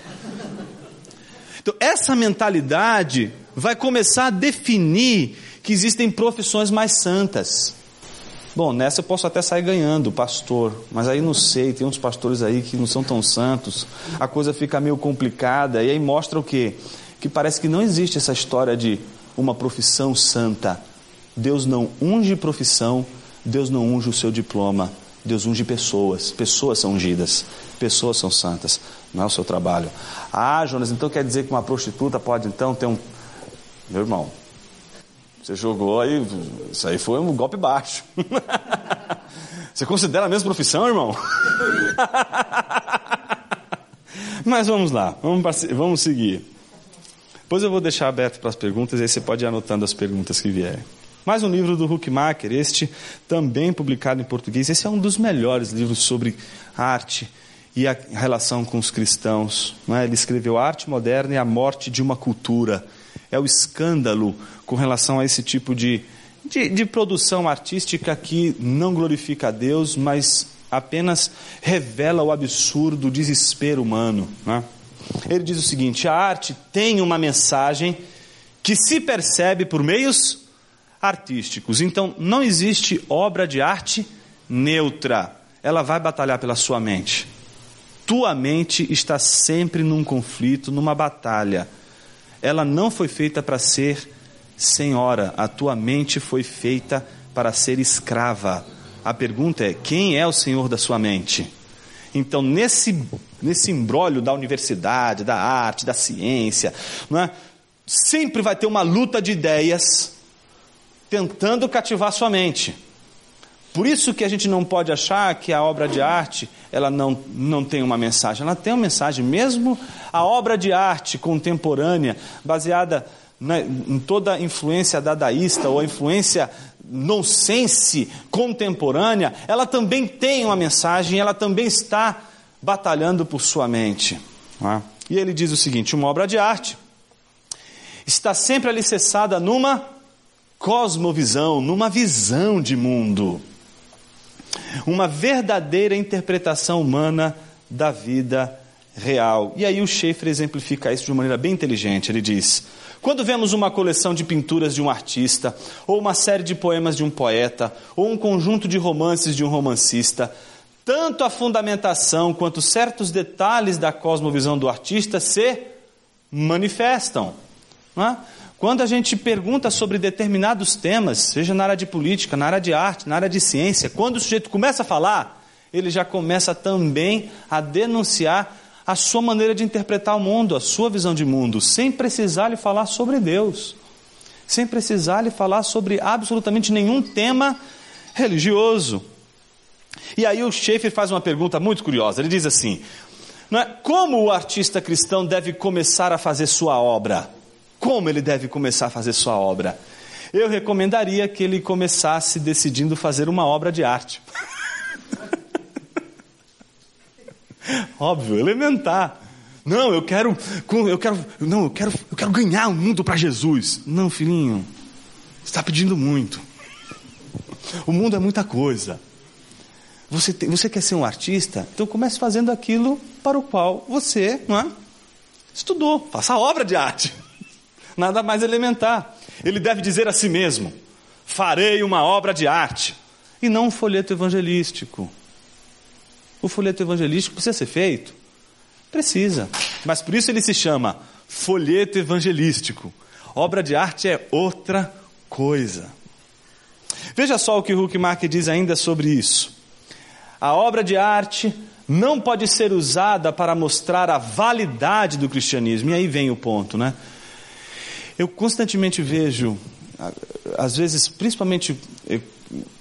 Então, essa mentalidade vai começar a definir que existem profissões mais santas. Bom, nessa eu posso até sair ganhando, pastor, mas aí não sei, tem uns pastores aí que não são tão santos, a coisa fica meio complicada, e aí mostra o quê? Que parece que não existe essa história de uma profissão santa. Deus não unge profissão, Deus não unge o seu diploma, Deus unge pessoas, pessoas são ungidas, pessoas são santas, não é o seu trabalho. Ah, Jonas, então quer dizer que uma prostituta pode então ter um. Meu irmão, você jogou aí, isso aí foi um golpe baixo. Você considera a mesma profissão, irmão? Mas vamos lá, vamos, vamos seguir. Depois eu vou deixar aberto para as perguntas, e aí você pode ir anotando as perguntas que vierem. Mais um livro do Huckmacher, este também publicado em português. Esse é um dos melhores livros sobre arte e a relação com os cristãos. É? Ele escreveu Arte Moderna e a Morte de uma Cultura é o escândalo com relação a esse tipo de, de, de produção artística que não glorifica a Deus, mas apenas revela o absurdo, o desespero humano. Né? Ele diz o seguinte: a arte tem uma mensagem que se percebe por meios artísticos. Então, não existe obra de arte neutra. Ela vai batalhar pela sua mente. Tua mente está sempre num conflito, numa batalha ela não foi feita para ser senhora, a tua mente foi feita para ser escrava. A pergunta é: quem é o senhor da sua mente? Então, nesse, nesse embrólio da universidade, da arte, da ciência, é? sempre vai ter uma luta de ideias tentando cativar sua mente. Por isso que a gente não pode achar que a obra de arte ela não, não tem uma mensagem. Ela tem uma mensagem, mesmo a obra de arte contemporânea, baseada na, em toda a influência dadaísta ou a influência nonsense contemporânea, ela também tem uma mensagem, ela também está batalhando por sua mente. É? E ele diz o seguinte: uma obra de arte está sempre alicerçada numa cosmovisão, numa visão de mundo uma verdadeira interpretação humana da vida real. E aí o Schaeffer exemplifica isso de uma maneira bem inteligente. Ele diz: quando vemos uma coleção de pinturas de um artista, ou uma série de poemas de um poeta, ou um conjunto de romances de um romancista, tanto a fundamentação quanto certos detalhes da cosmovisão do artista se manifestam. Não é? Quando a gente pergunta sobre determinados temas, seja na área de política, na área de arte, na área de ciência, quando o sujeito começa a falar, ele já começa também a denunciar a sua maneira de interpretar o mundo, a sua visão de mundo, sem precisar lhe falar sobre Deus, sem precisar lhe falar sobre absolutamente nenhum tema religioso. E aí o Schaeffer faz uma pergunta muito curiosa. Ele diz assim: é, como o artista cristão deve começar a fazer sua obra? Como ele deve começar a fazer sua obra? Eu recomendaria que ele começasse decidindo fazer uma obra de arte. Óbvio, elementar. Não, eu quero, eu quero, não, eu quero, eu quero ganhar o mundo para Jesus. Não, filhinho, está pedindo muito. O mundo é muita coisa. Você, tem, você quer ser um artista? Então comece fazendo aquilo para o qual você, não é? Estudou. Faça obra de arte nada mais elementar. Ele deve dizer a si mesmo: farei uma obra de arte, e não um folheto evangelístico. O folheto evangelístico precisa ser feito? Precisa. Mas por isso ele se chama folheto evangelístico. Obra de arte é outra coisa. Veja só o que Huckmark diz ainda sobre isso. A obra de arte não pode ser usada para mostrar a validade do cristianismo. E aí vem o ponto, né? Eu constantemente vejo, às vezes, principalmente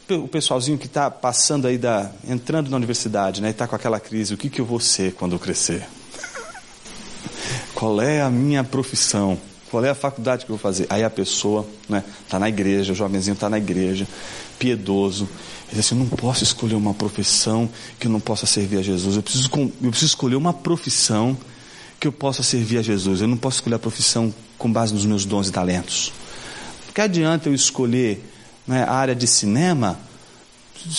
o pessoalzinho que está passando aí, da, entrando na universidade, né, e está com aquela crise: o que, que eu vou ser quando eu crescer? Qual é a minha profissão? Qual é a faculdade que eu vou fazer? Aí a pessoa está né, tá na igreja, o jovenzinho está na igreja, piedoso. Ele diz assim: eu não posso escolher uma profissão que eu não possa servir a Jesus. Eu preciso, eu preciso escolher uma profissão que eu possa servir a Jesus. Eu não posso escolher a profissão com base nos meus dons e talentos. Que adianta eu escolher né, a área de cinema?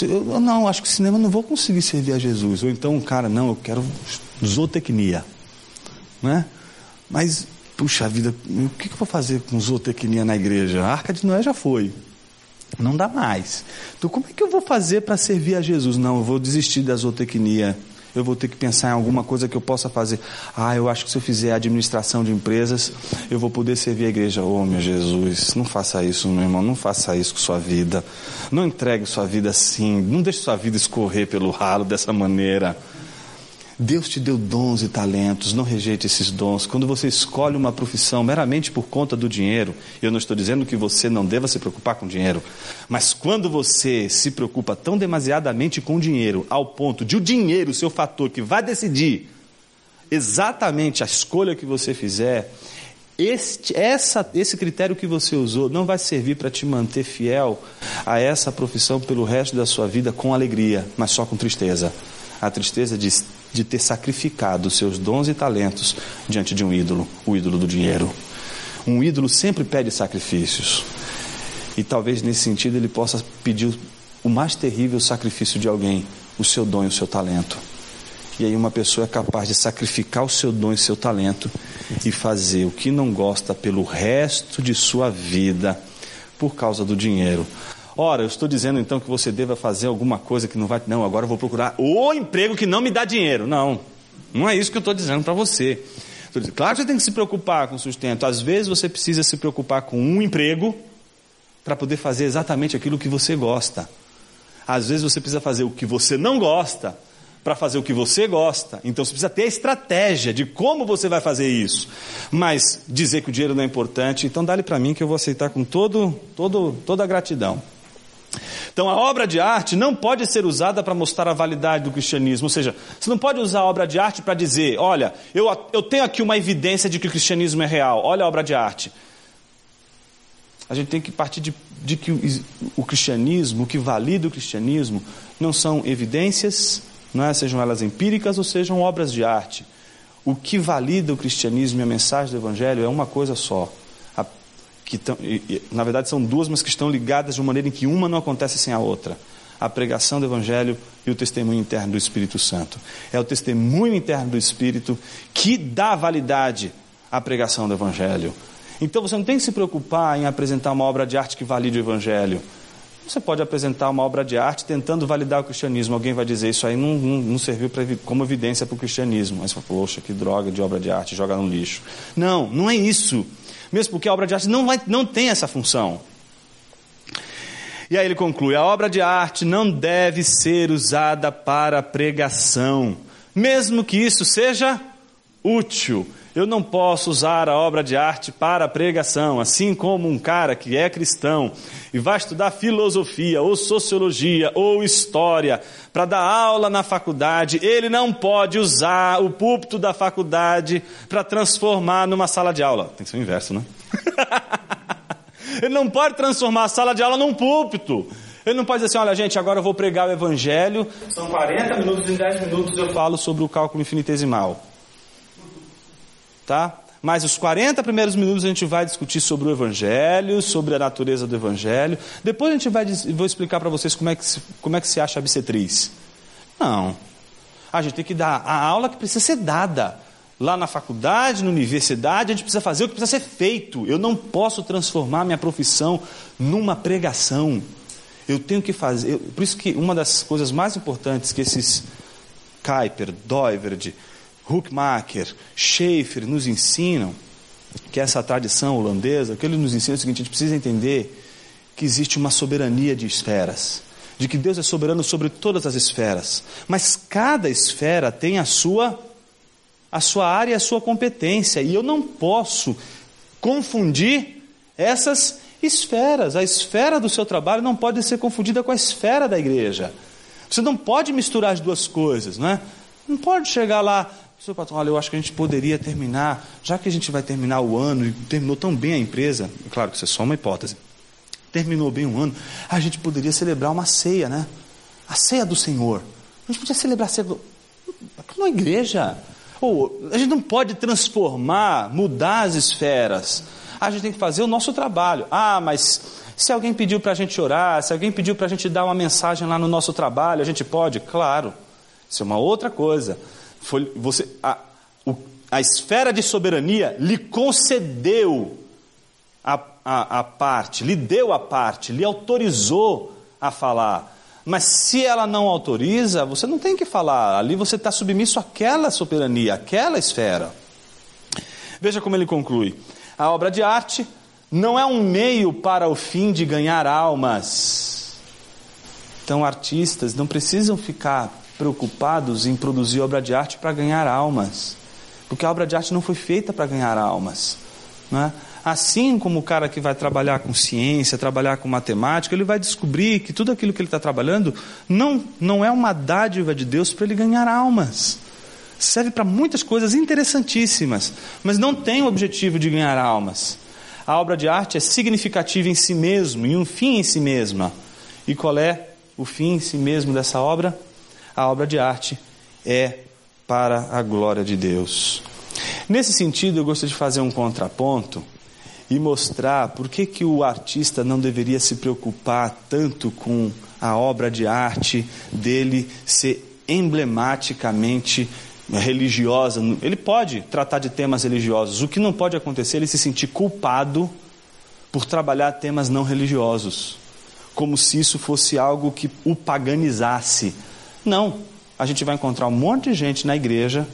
Eu, não, acho que cinema não vou conseguir servir a Jesus. Ou então, cara, não, eu quero zootecnia. Né? Mas, puxa vida, o que, que eu vou fazer com zootecnia na igreja? A arca de Noé já foi. Não dá mais. Então, como é que eu vou fazer para servir a Jesus? Não, eu vou desistir da zootecnia eu vou ter que pensar em alguma coisa que eu possa fazer. Ah, eu acho que se eu fizer administração de empresas, eu vou poder servir a igreja. Oh, meu Jesus, não faça isso, meu irmão, não faça isso com sua vida. Não entregue sua vida assim, não deixe sua vida escorrer pelo ralo dessa maneira. Deus te deu dons e talentos, não rejeite esses dons. Quando você escolhe uma profissão meramente por conta do dinheiro, eu não estou dizendo que você não deva se preocupar com dinheiro, mas quando você se preocupa tão demasiadamente com dinheiro, ao ponto de o dinheiro ser o fator que vai decidir exatamente a escolha que você fizer, este, essa, esse critério que você usou não vai servir para te manter fiel a essa profissão pelo resto da sua vida com alegria, mas só com tristeza. A tristeza de de ter sacrificado seus dons e talentos diante de um ídolo, o ídolo do dinheiro. Um ídolo sempre pede sacrifícios. E talvez nesse sentido ele possa pedir o mais terrível sacrifício de alguém, o seu dom e o seu talento. E aí uma pessoa é capaz de sacrificar o seu dom e seu talento e fazer o que não gosta pelo resto de sua vida por causa do dinheiro. Ora, eu estou dizendo então que você deva fazer alguma coisa que não vai. Não, agora eu vou procurar o emprego que não me dá dinheiro. Não, não é isso que eu estou dizendo para você. Claro que você tem que se preocupar com o sustento. Às vezes você precisa se preocupar com um emprego para poder fazer exatamente aquilo que você gosta. Às vezes você precisa fazer o que você não gosta para fazer o que você gosta. Então você precisa ter a estratégia de como você vai fazer isso. Mas dizer que o dinheiro não é importante, então dá-lhe para mim que eu vou aceitar com todo, todo, toda a gratidão. Então, a obra de arte não pode ser usada para mostrar a validade do cristianismo. Ou seja, você não pode usar a obra de arte para dizer: olha, eu, eu tenho aqui uma evidência de que o cristianismo é real, olha a obra de arte. A gente tem que partir de, de que o, o, cristianismo, o que valida o cristianismo, não são evidências, é? sejam elas empíricas ou sejam obras de arte. O que valida o cristianismo e a mensagem do Evangelho é uma coisa só: que tão, na verdade são duas, mas que estão ligadas de uma maneira em que uma não acontece sem a outra. A pregação do Evangelho e o testemunho interno do Espírito Santo. É o testemunho interno do Espírito que dá validade à pregação do Evangelho. Então você não tem que se preocupar em apresentar uma obra de arte que valide o Evangelho. Você pode apresentar uma obra de arte tentando validar o cristianismo. Alguém vai dizer isso aí não, não, não serviu pra, como evidência para o cristianismo. Mas, poxa, que droga de obra de arte, joga no lixo. Não, não é isso mesmo porque a obra de arte não, vai, não tem essa função. E aí ele conclui: a obra de arte não deve ser usada para pregação, mesmo que isso seja útil. Eu não posso usar a obra de arte para pregação, assim como um cara que é cristão e vai estudar filosofia, ou sociologia, ou história, para dar aula na faculdade, ele não pode usar o púlpito da faculdade para transformar numa sala de aula. Tem que ser o inverso, né? ele não pode transformar a sala de aula num púlpito. Ele não pode dizer assim, olha gente, agora eu vou pregar o evangelho, são 40 minutos, em 10 minutos eu falo sobre o cálculo infinitesimal tá? Mas os 40 primeiros minutos a gente vai discutir sobre o Evangelho, sobre a natureza do Evangelho. Depois a gente vai vou explicar para vocês como é, que se, como é que se acha bissetriz. Não. A gente tem que dar a aula que precisa ser dada. Lá na faculdade, na universidade, a gente precisa fazer o que precisa ser feito. Eu não posso transformar minha profissão numa pregação. Eu tenho que fazer. Por isso que uma das coisas mais importantes que esses Kuiper, Doiverd, Huckmacher, Schaefer nos ensinam, que essa tradição holandesa, que ele nos ensina é o seguinte: a gente precisa entender que existe uma soberania de esferas, de que Deus é soberano sobre todas as esferas, mas cada esfera tem a sua a sua área e a sua competência, e eu não posso confundir essas esferas. A esfera do seu trabalho não pode ser confundida com a esfera da igreja. Você não pode misturar as duas coisas, não é? Não pode chegar lá, seu patrão, olha, eu acho que a gente poderia terminar, já que a gente vai terminar o ano e terminou tão bem a empresa, claro que isso é só uma hipótese, terminou bem o ano, a gente poderia celebrar uma ceia, né? A ceia do Senhor. A gente podia celebrar a ceia do... na igreja. Ou a gente não pode transformar, mudar as esferas. A gente tem que fazer o nosso trabalho. Ah, mas se alguém pediu para a gente orar, se alguém pediu para a gente dar uma mensagem lá no nosso trabalho, a gente pode? Claro. Isso é uma outra coisa. Foi, você, a, o, a esfera de soberania lhe concedeu a, a, a parte, lhe deu a parte, lhe autorizou a falar. Mas se ela não autoriza, você não tem que falar. Ali você está submisso àquela soberania, àquela esfera. Veja como ele conclui. A obra de arte não é um meio para o fim de ganhar almas. Então, artistas não precisam ficar preocupados em produzir obra de arte para ganhar almas, porque a obra de arte não foi feita para ganhar almas. Não é? Assim como o cara que vai trabalhar com ciência, trabalhar com matemática, ele vai descobrir que tudo aquilo que ele está trabalhando não, não é uma dádiva de Deus para ele ganhar almas. Serve para muitas coisas interessantíssimas, mas não tem o objetivo de ganhar almas. A obra de arte é significativa em si mesmo e um fim em si mesma. E qual é o fim em si mesmo dessa obra? A obra de arte é para a glória de Deus. Nesse sentido, eu gostaria de fazer um contraponto e mostrar por que, que o artista não deveria se preocupar tanto com a obra de arte dele ser emblematicamente religiosa. Ele pode tratar de temas religiosos. O que não pode acontecer é ele se sentir culpado por trabalhar temas não religiosos, como se isso fosse algo que o paganizasse. Não. A gente vai encontrar um monte de gente na igreja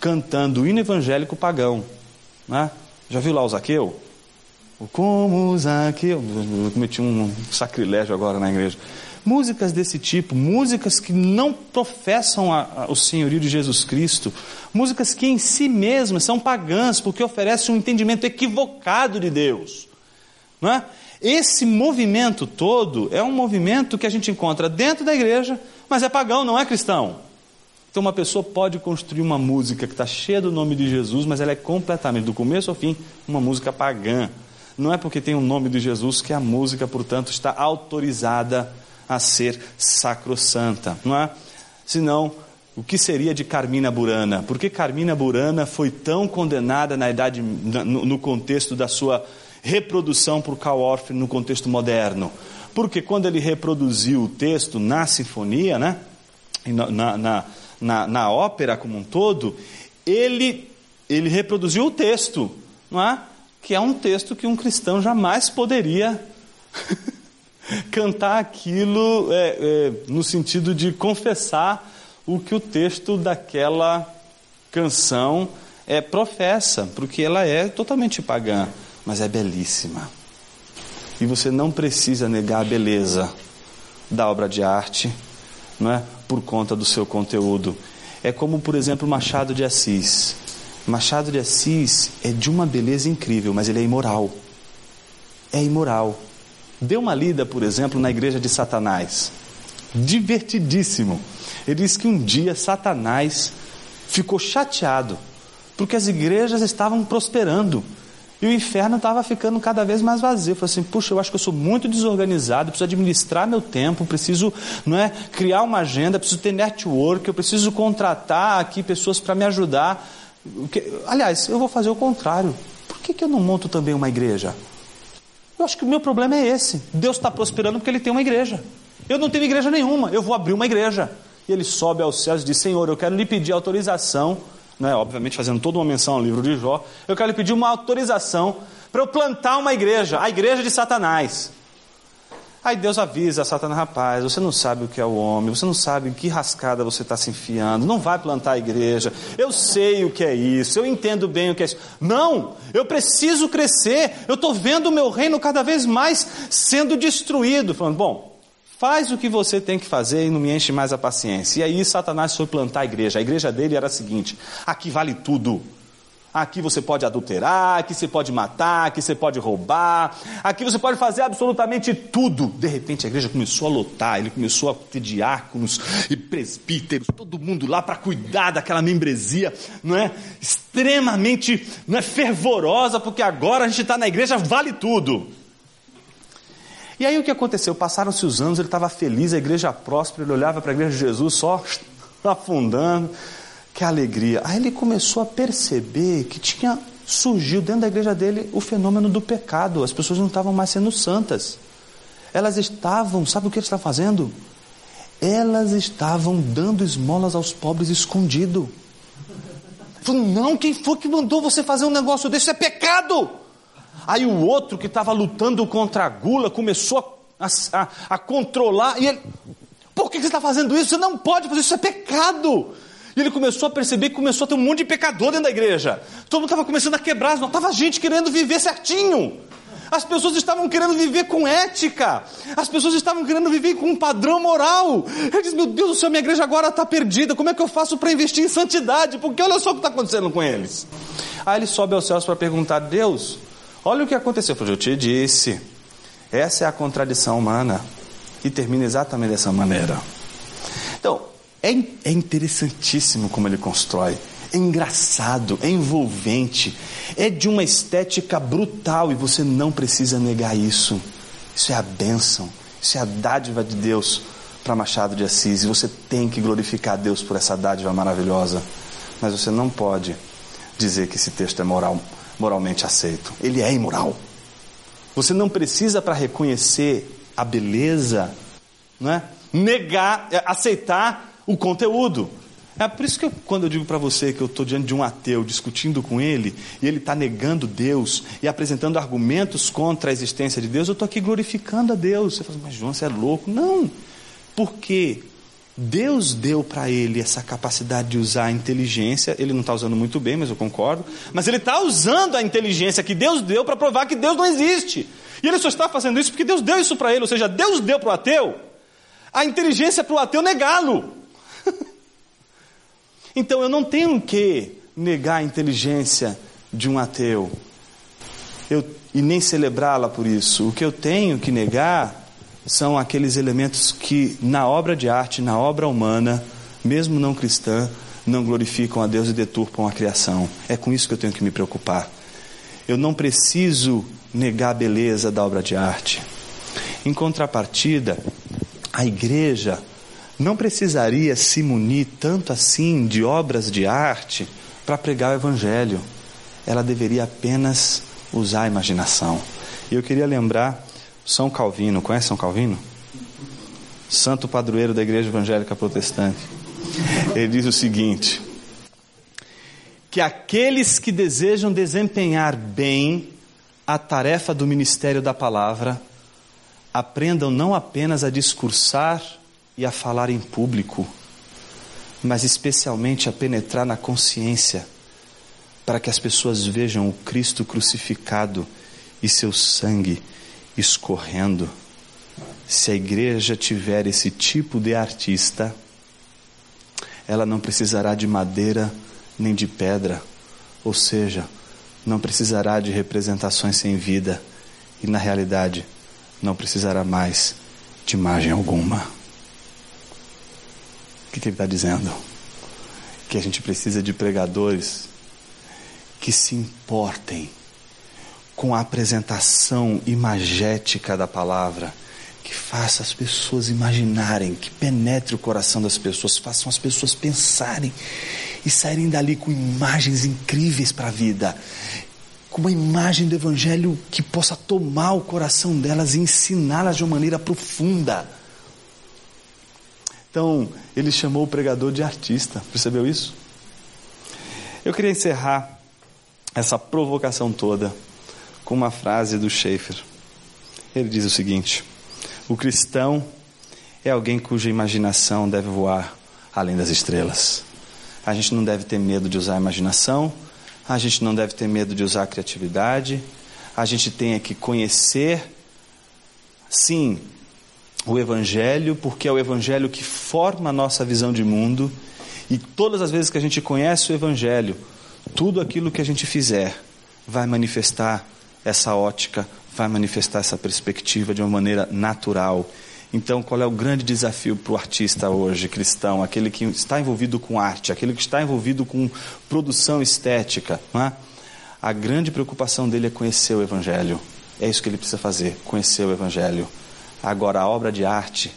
cantando o hino evangélico pagão. Né? Já viu lá o Zaqueu? Como Zaqueu. Eu cometi um sacrilégio agora na igreja. Músicas desse tipo, músicas que não professam a, a, o senhorio de Jesus Cristo, músicas que em si mesmas são pagãs, porque oferecem um entendimento equivocado de Deus. Não é? Esse movimento todo é um movimento que a gente encontra dentro da igreja, mas é pagão, não é cristão. Então, uma pessoa pode construir uma música que está cheia do nome de Jesus, mas ela é completamente, do começo ao fim, uma música pagã. Não é porque tem o nome de Jesus que a música, portanto, está autorizada a ser sacrossanta, não é? Senão, o que seria de Carmina Burana? Por que Carmina Burana foi tão condenada na idade, no, contexto da sua reprodução por Karl Orff no contexto moderno? Porque quando ele reproduziu o texto na sinfonia, né? na, na, na, na ópera como um todo, ele, ele reproduziu o texto, não é? que é um texto que um cristão jamais poderia cantar aquilo é, é, no sentido de confessar o que o texto daquela canção é, professa, porque ela é totalmente pagã, mas é belíssima. E você não precisa negar a beleza da obra de arte, não é, por conta do seu conteúdo. É como, por exemplo, Machado de Assis. Machado de Assis é de uma beleza incrível, mas ele é imoral. É imoral. Dê uma lida, por exemplo, na igreja de Satanás. Divertidíssimo. Ele diz que um dia Satanás ficou chateado porque as igrejas estavam prosperando e o inferno estava ficando cada vez mais vazio. Eu falei assim: puxa, eu acho que eu sou muito desorganizado, preciso administrar meu tempo, preciso não é, criar uma agenda, preciso ter network, eu preciso contratar aqui pessoas para me ajudar. Aliás, eu vou fazer o contrário. Por que, que eu não monto também uma igreja? Eu acho que o meu problema é esse. Deus está prosperando porque ele tem uma igreja. Eu não tenho igreja nenhuma, eu vou abrir uma igreja. E ele sobe aos céus e diz: Senhor, eu quero lhe pedir autorização, né, obviamente fazendo toda uma menção ao livro de Jó, eu quero lhe pedir uma autorização para eu plantar uma igreja, a igreja de Satanás. Aí Deus avisa a Satanás, rapaz, você não sabe o que é o homem, você não sabe em que rascada você está se enfiando, não vai plantar a igreja, eu sei o que é isso, eu entendo bem o que é isso. Não, eu preciso crescer, eu estou vendo o meu reino cada vez mais sendo destruído. Falando, bom, faz o que você tem que fazer e não me enche mais a paciência. E aí Satanás foi plantar a igreja. A igreja dele era a seguinte: aqui vale tudo. Aqui você pode adulterar, aqui você pode matar, aqui você pode roubar, aqui você pode fazer absolutamente tudo. De repente a igreja começou a lotar, ele começou a ter diáconos e presbíteros, todo mundo lá para cuidar daquela membresia, não é? Extremamente não é, fervorosa, porque agora a gente está na igreja, vale tudo. E aí o que aconteceu? Passaram-se os anos, ele estava feliz, a igreja próspera, ele olhava para a igreja de Jesus só afundando Que alegria. Aí ele começou a perceber que tinha surgiu dentro da igreja dele o fenômeno do pecado. As pessoas não estavam mais sendo santas. Elas estavam, sabe o que ele está fazendo? Elas estavam dando esmolas aos pobres escondido. Falou, não, quem foi que mandou você fazer um negócio desse? Isso é pecado. Aí o outro que estava lutando contra a gula começou a, a, a controlar. E ele, por que você está fazendo isso? Você não pode fazer isso, isso é pecado. E ele começou a perceber que começou a ter um monte de pecador dentro da igreja. Todo mundo estava começando a quebrar, não estava gente querendo viver certinho. As pessoas estavam querendo viver com ética. As pessoas estavam querendo viver com um padrão moral. Ele diz: Meu Deus do céu, minha igreja agora está perdida. Como é que eu faço para investir em santidade? Porque olha só o que está acontecendo com eles. Aí ele sobe aos céus para perguntar: Deus, olha o que aconteceu. Eu te disse. Essa é a contradição humana. E termina exatamente dessa maneira. Então, é, é interessantíssimo como ele constrói é engraçado, é envolvente, é de uma estética brutal e você não precisa negar isso. Isso é a bênção, isso é a dádiva de Deus para Machado de Assis e você tem que glorificar Deus por essa dádiva maravilhosa. Mas você não pode dizer que esse texto é moral, moralmente aceito. Ele é imoral. Você não precisa para reconhecer a beleza, não é? Negar, é, aceitar o conteúdo. É por isso que eu, quando eu digo para você que eu estou diante de um ateu discutindo com ele e ele está negando Deus e apresentando argumentos contra a existência de Deus, eu estou aqui glorificando a Deus. Você fala, mas João, você é louco? Não, porque Deus deu para ele essa capacidade de usar a inteligência. Ele não está usando muito bem, mas eu concordo. Mas ele está usando a inteligência que Deus deu para provar que Deus não existe. E ele só está fazendo isso porque Deus deu isso para ele. Ou seja, Deus deu para o ateu a inteligência para o ateu negá-lo. Então eu não tenho que negar a inteligência de um ateu eu, e nem celebrá-la por isso. O que eu tenho que negar são aqueles elementos que na obra de arte, na obra humana, mesmo não cristã, não glorificam a Deus e deturpam a criação. É com isso que eu tenho que me preocupar. Eu não preciso negar a beleza da obra de arte. Em contrapartida, a igreja não precisaria se munir tanto assim de obras de arte para pregar o Evangelho. Ela deveria apenas usar a imaginação. E eu queria lembrar São Calvino, conhece São Calvino? Santo padroeiro da Igreja Evangélica Protestante. Ele diz o seguinte: que aqueles que desejam desempenhar bem a tarefa do ministério da palavra aprendam não apenas a discursar e a falar em público, mas especialmente a penetrar na consciência, para que as pessoas vejam o Cristo crucificado e seu sangue escorrendo. Se a igreja tiver esse tipo de artista, ela não precisará de madeira nem de pedra, ou seja, não precisará de representações sem vida e, na realidade, não precisará mais de imagem alguma que, que ele está dizendo? Que a gente precisa de pregadores que se importem com a apresentação imagética da palavra, que faça as pessoas imaginarem, que penetre o coração das pessoas, façam as pessoas pensarem e saírem dali com imagens incríveis para a vida, com uma imagem do Evangelho que possa tomar o coração delas e ensiná-las de uma maneira profunda. Então, ele chamou o pregador de artista, percebeu isso? Eu queria encerrar essa provocação toda com uma frase do Schaeffer. Ele diz o seguinte: O cristão é alguém cuja imaginação deve voar além das estrelas. A gente não deve ter medo de usar a imaginação, a gente não deve ter medo de usar a criatividade, a gente tem que conhecer, sim, o Evangelho, porque é o Evangelho que forma a nossa visão de mundo, e todas as vezes que a gente conhece o Evangelho, tudo aquilo que a gente fizer vai manifestar essa ótica, vai manifestar essa perspectiva de uma maneira natural. Então, qual é o grande desafio para o artista hoje, cristão, aquele que está envolvido com arte, aquele que está envolvido com produção estética? É? A grande preocupação dele é conhecer o Evangelho. É isso que ele precisa fazer, conhecer o Evangelho. Agora, a obra de arte,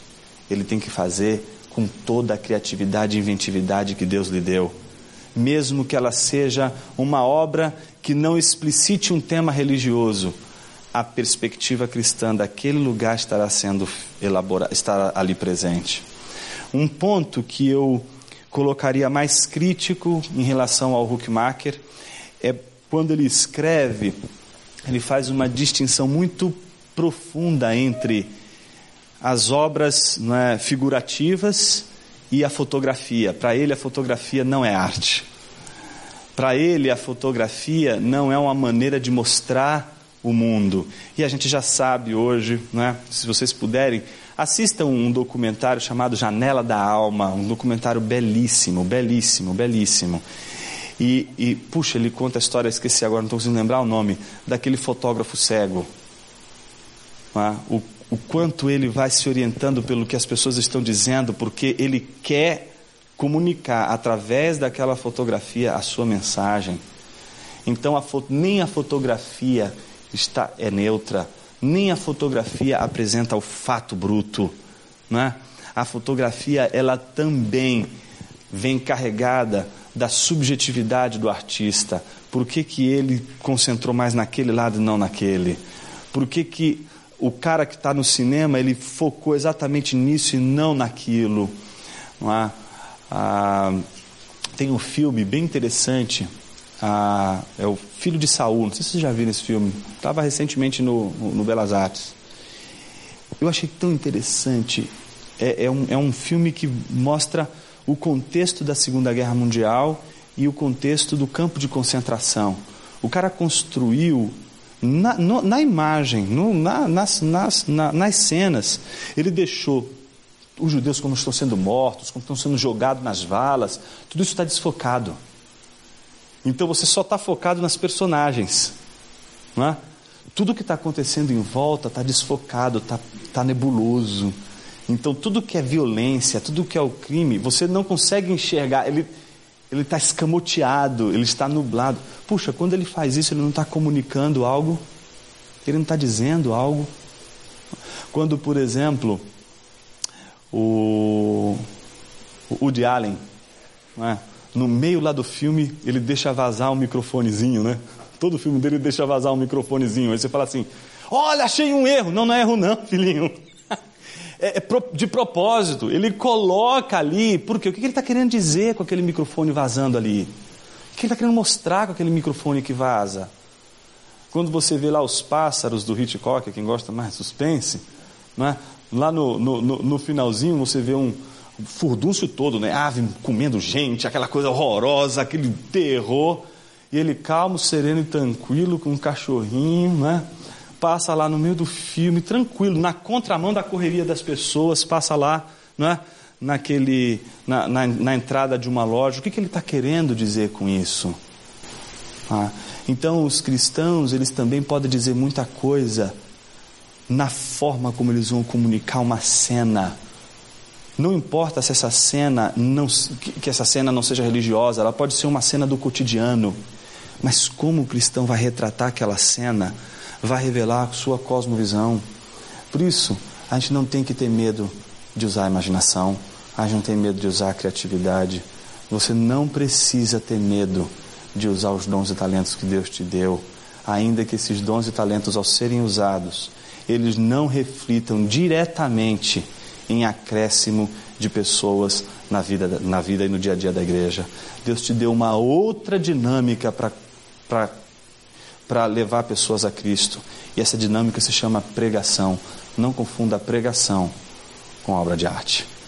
ele tem que fazer com toda a criatividade e inventividade que Deus lhe deu. mesmo que ela seja uma obra que não explicite um tema religioso, a perspectiva cristã daquele lugar estará sendo elaborada, estará ali presente. Um ponto que eu colocaria mais crítico em relação ao Huckmacher é quando ele escreve, ele faz uma distinção muito profunda entre as obras é, figurativas e a fotografia. Para ele, a fotografia não é arte. Para ele, a fotografia não é uma maneira de mostrar o mundo. E a gente já sabe hoje, né, se vocês puderem, assistam um documentário chamado Janela da Alma, um documentário belíssimo, belíssimo, belíssimo. E, e puxa, ele conta a história, esqueci agora, não estou conseguindo lembrar o nome, daquele fotógrafo cego. Né, o, o quanto ele vai se orientando pelo que as pessoas estão dizendo, porque ele quer comunicar através daquela fotografia a sua mensagem. Então, a nem a fotografia está, é neutra, nem a fotografia apresenta o fato bruto. Né? A fotografia, ela também vem carregada da subjetividade do artista. Por que, que ele concentrou mais naquele lado e não naquele? Por que, que o cara que está no cinema, ele focou exatamente nisso e não naquilo? Não é? Ah, tem um filme bem interessante ah, é o Filho de Saul. Não sei se vocês já viram esse filme. Estava recentemente no, no, Belas Artes. Eu achei tão interessante. É, é, um, é um filme que mostra o contexto da Segunda Guerra Mundial e o contexto do campo de concentração. O cara construiu na, no, na imagem, no, na, nas, nas, na, nas cenas, ele deixou os judeus como estão sendo mortos, como estão sendo jogados nas valas, tudo isso está desfocado. Então você só está focado nas personagens. Não é? Tudo que está acontecendo em volta está desfocado, está tá nebuloso. Então tudo que é violência, tudo que é o crime, você não consegue enxergar. Ele ele está escamoteado, ele está nublado. Puxa, quando ele faz isso, ele não está comunicando algo, ele não está dizendo algo. Quando, por exemplo, o, o Woody Allen, é? no meio lá do filme, ele deixa vazar um microfonezinho, né? Todo filme dele deixa vazar um microfonezinho. Aí você fala assim: Olha, achei um erro. Não, não é erro, não, filhinho. É, é de propósito. Ele coloca ali. Por quê? O que ele está querendo dizer com aquele microfone vazando ali? O que ele está querendo mostrar com aquele microfone que vaza? Quando você vê lá os pássaros do Hitchcock, quem gosta mais suspense, não é? Lá no, no, no, no finalzinho você vê um, furdúncio todo, né? Ave comendo gente, aquela coisa horrorosa, aquele terror. E ele calmo, sereno e tranquilo, com um cachorrinho, né? Passa lá no meio do filme, tranquilo, na contramão da correria das pessoas, passa lá, né? Naquele, na, na, na entrada de uma loja. O que, que ele está querendo dizer com isso? Ah, então, os cristãos, eles também podem dizer muita coisa na forma como eles vão comunicar uma cena não importa se essa cena não que essa cena não seja religiosa, ela pode ser uma cena do cotidiano, mas como o cristão vai retratar aquela cena, vai revelar sua cosmovisão. Por isso, a gente não tem que ter medo de usar a imaginação, a gente não tem medo de usar a criatividade. Você não precisa ter medo de usar os dons e talentos que Deus te deu, ainda que esses dons e talentos, ao serem usados, eles não reflitam diretamente em acréscimo de pessoas na vida, na vida e no dia a dia da igreja. Deus te deu uma outra dinâmica para levar pessoas a Cristo. E essa dinâmica se chama pregação. Não confunda pregação com obra de arte.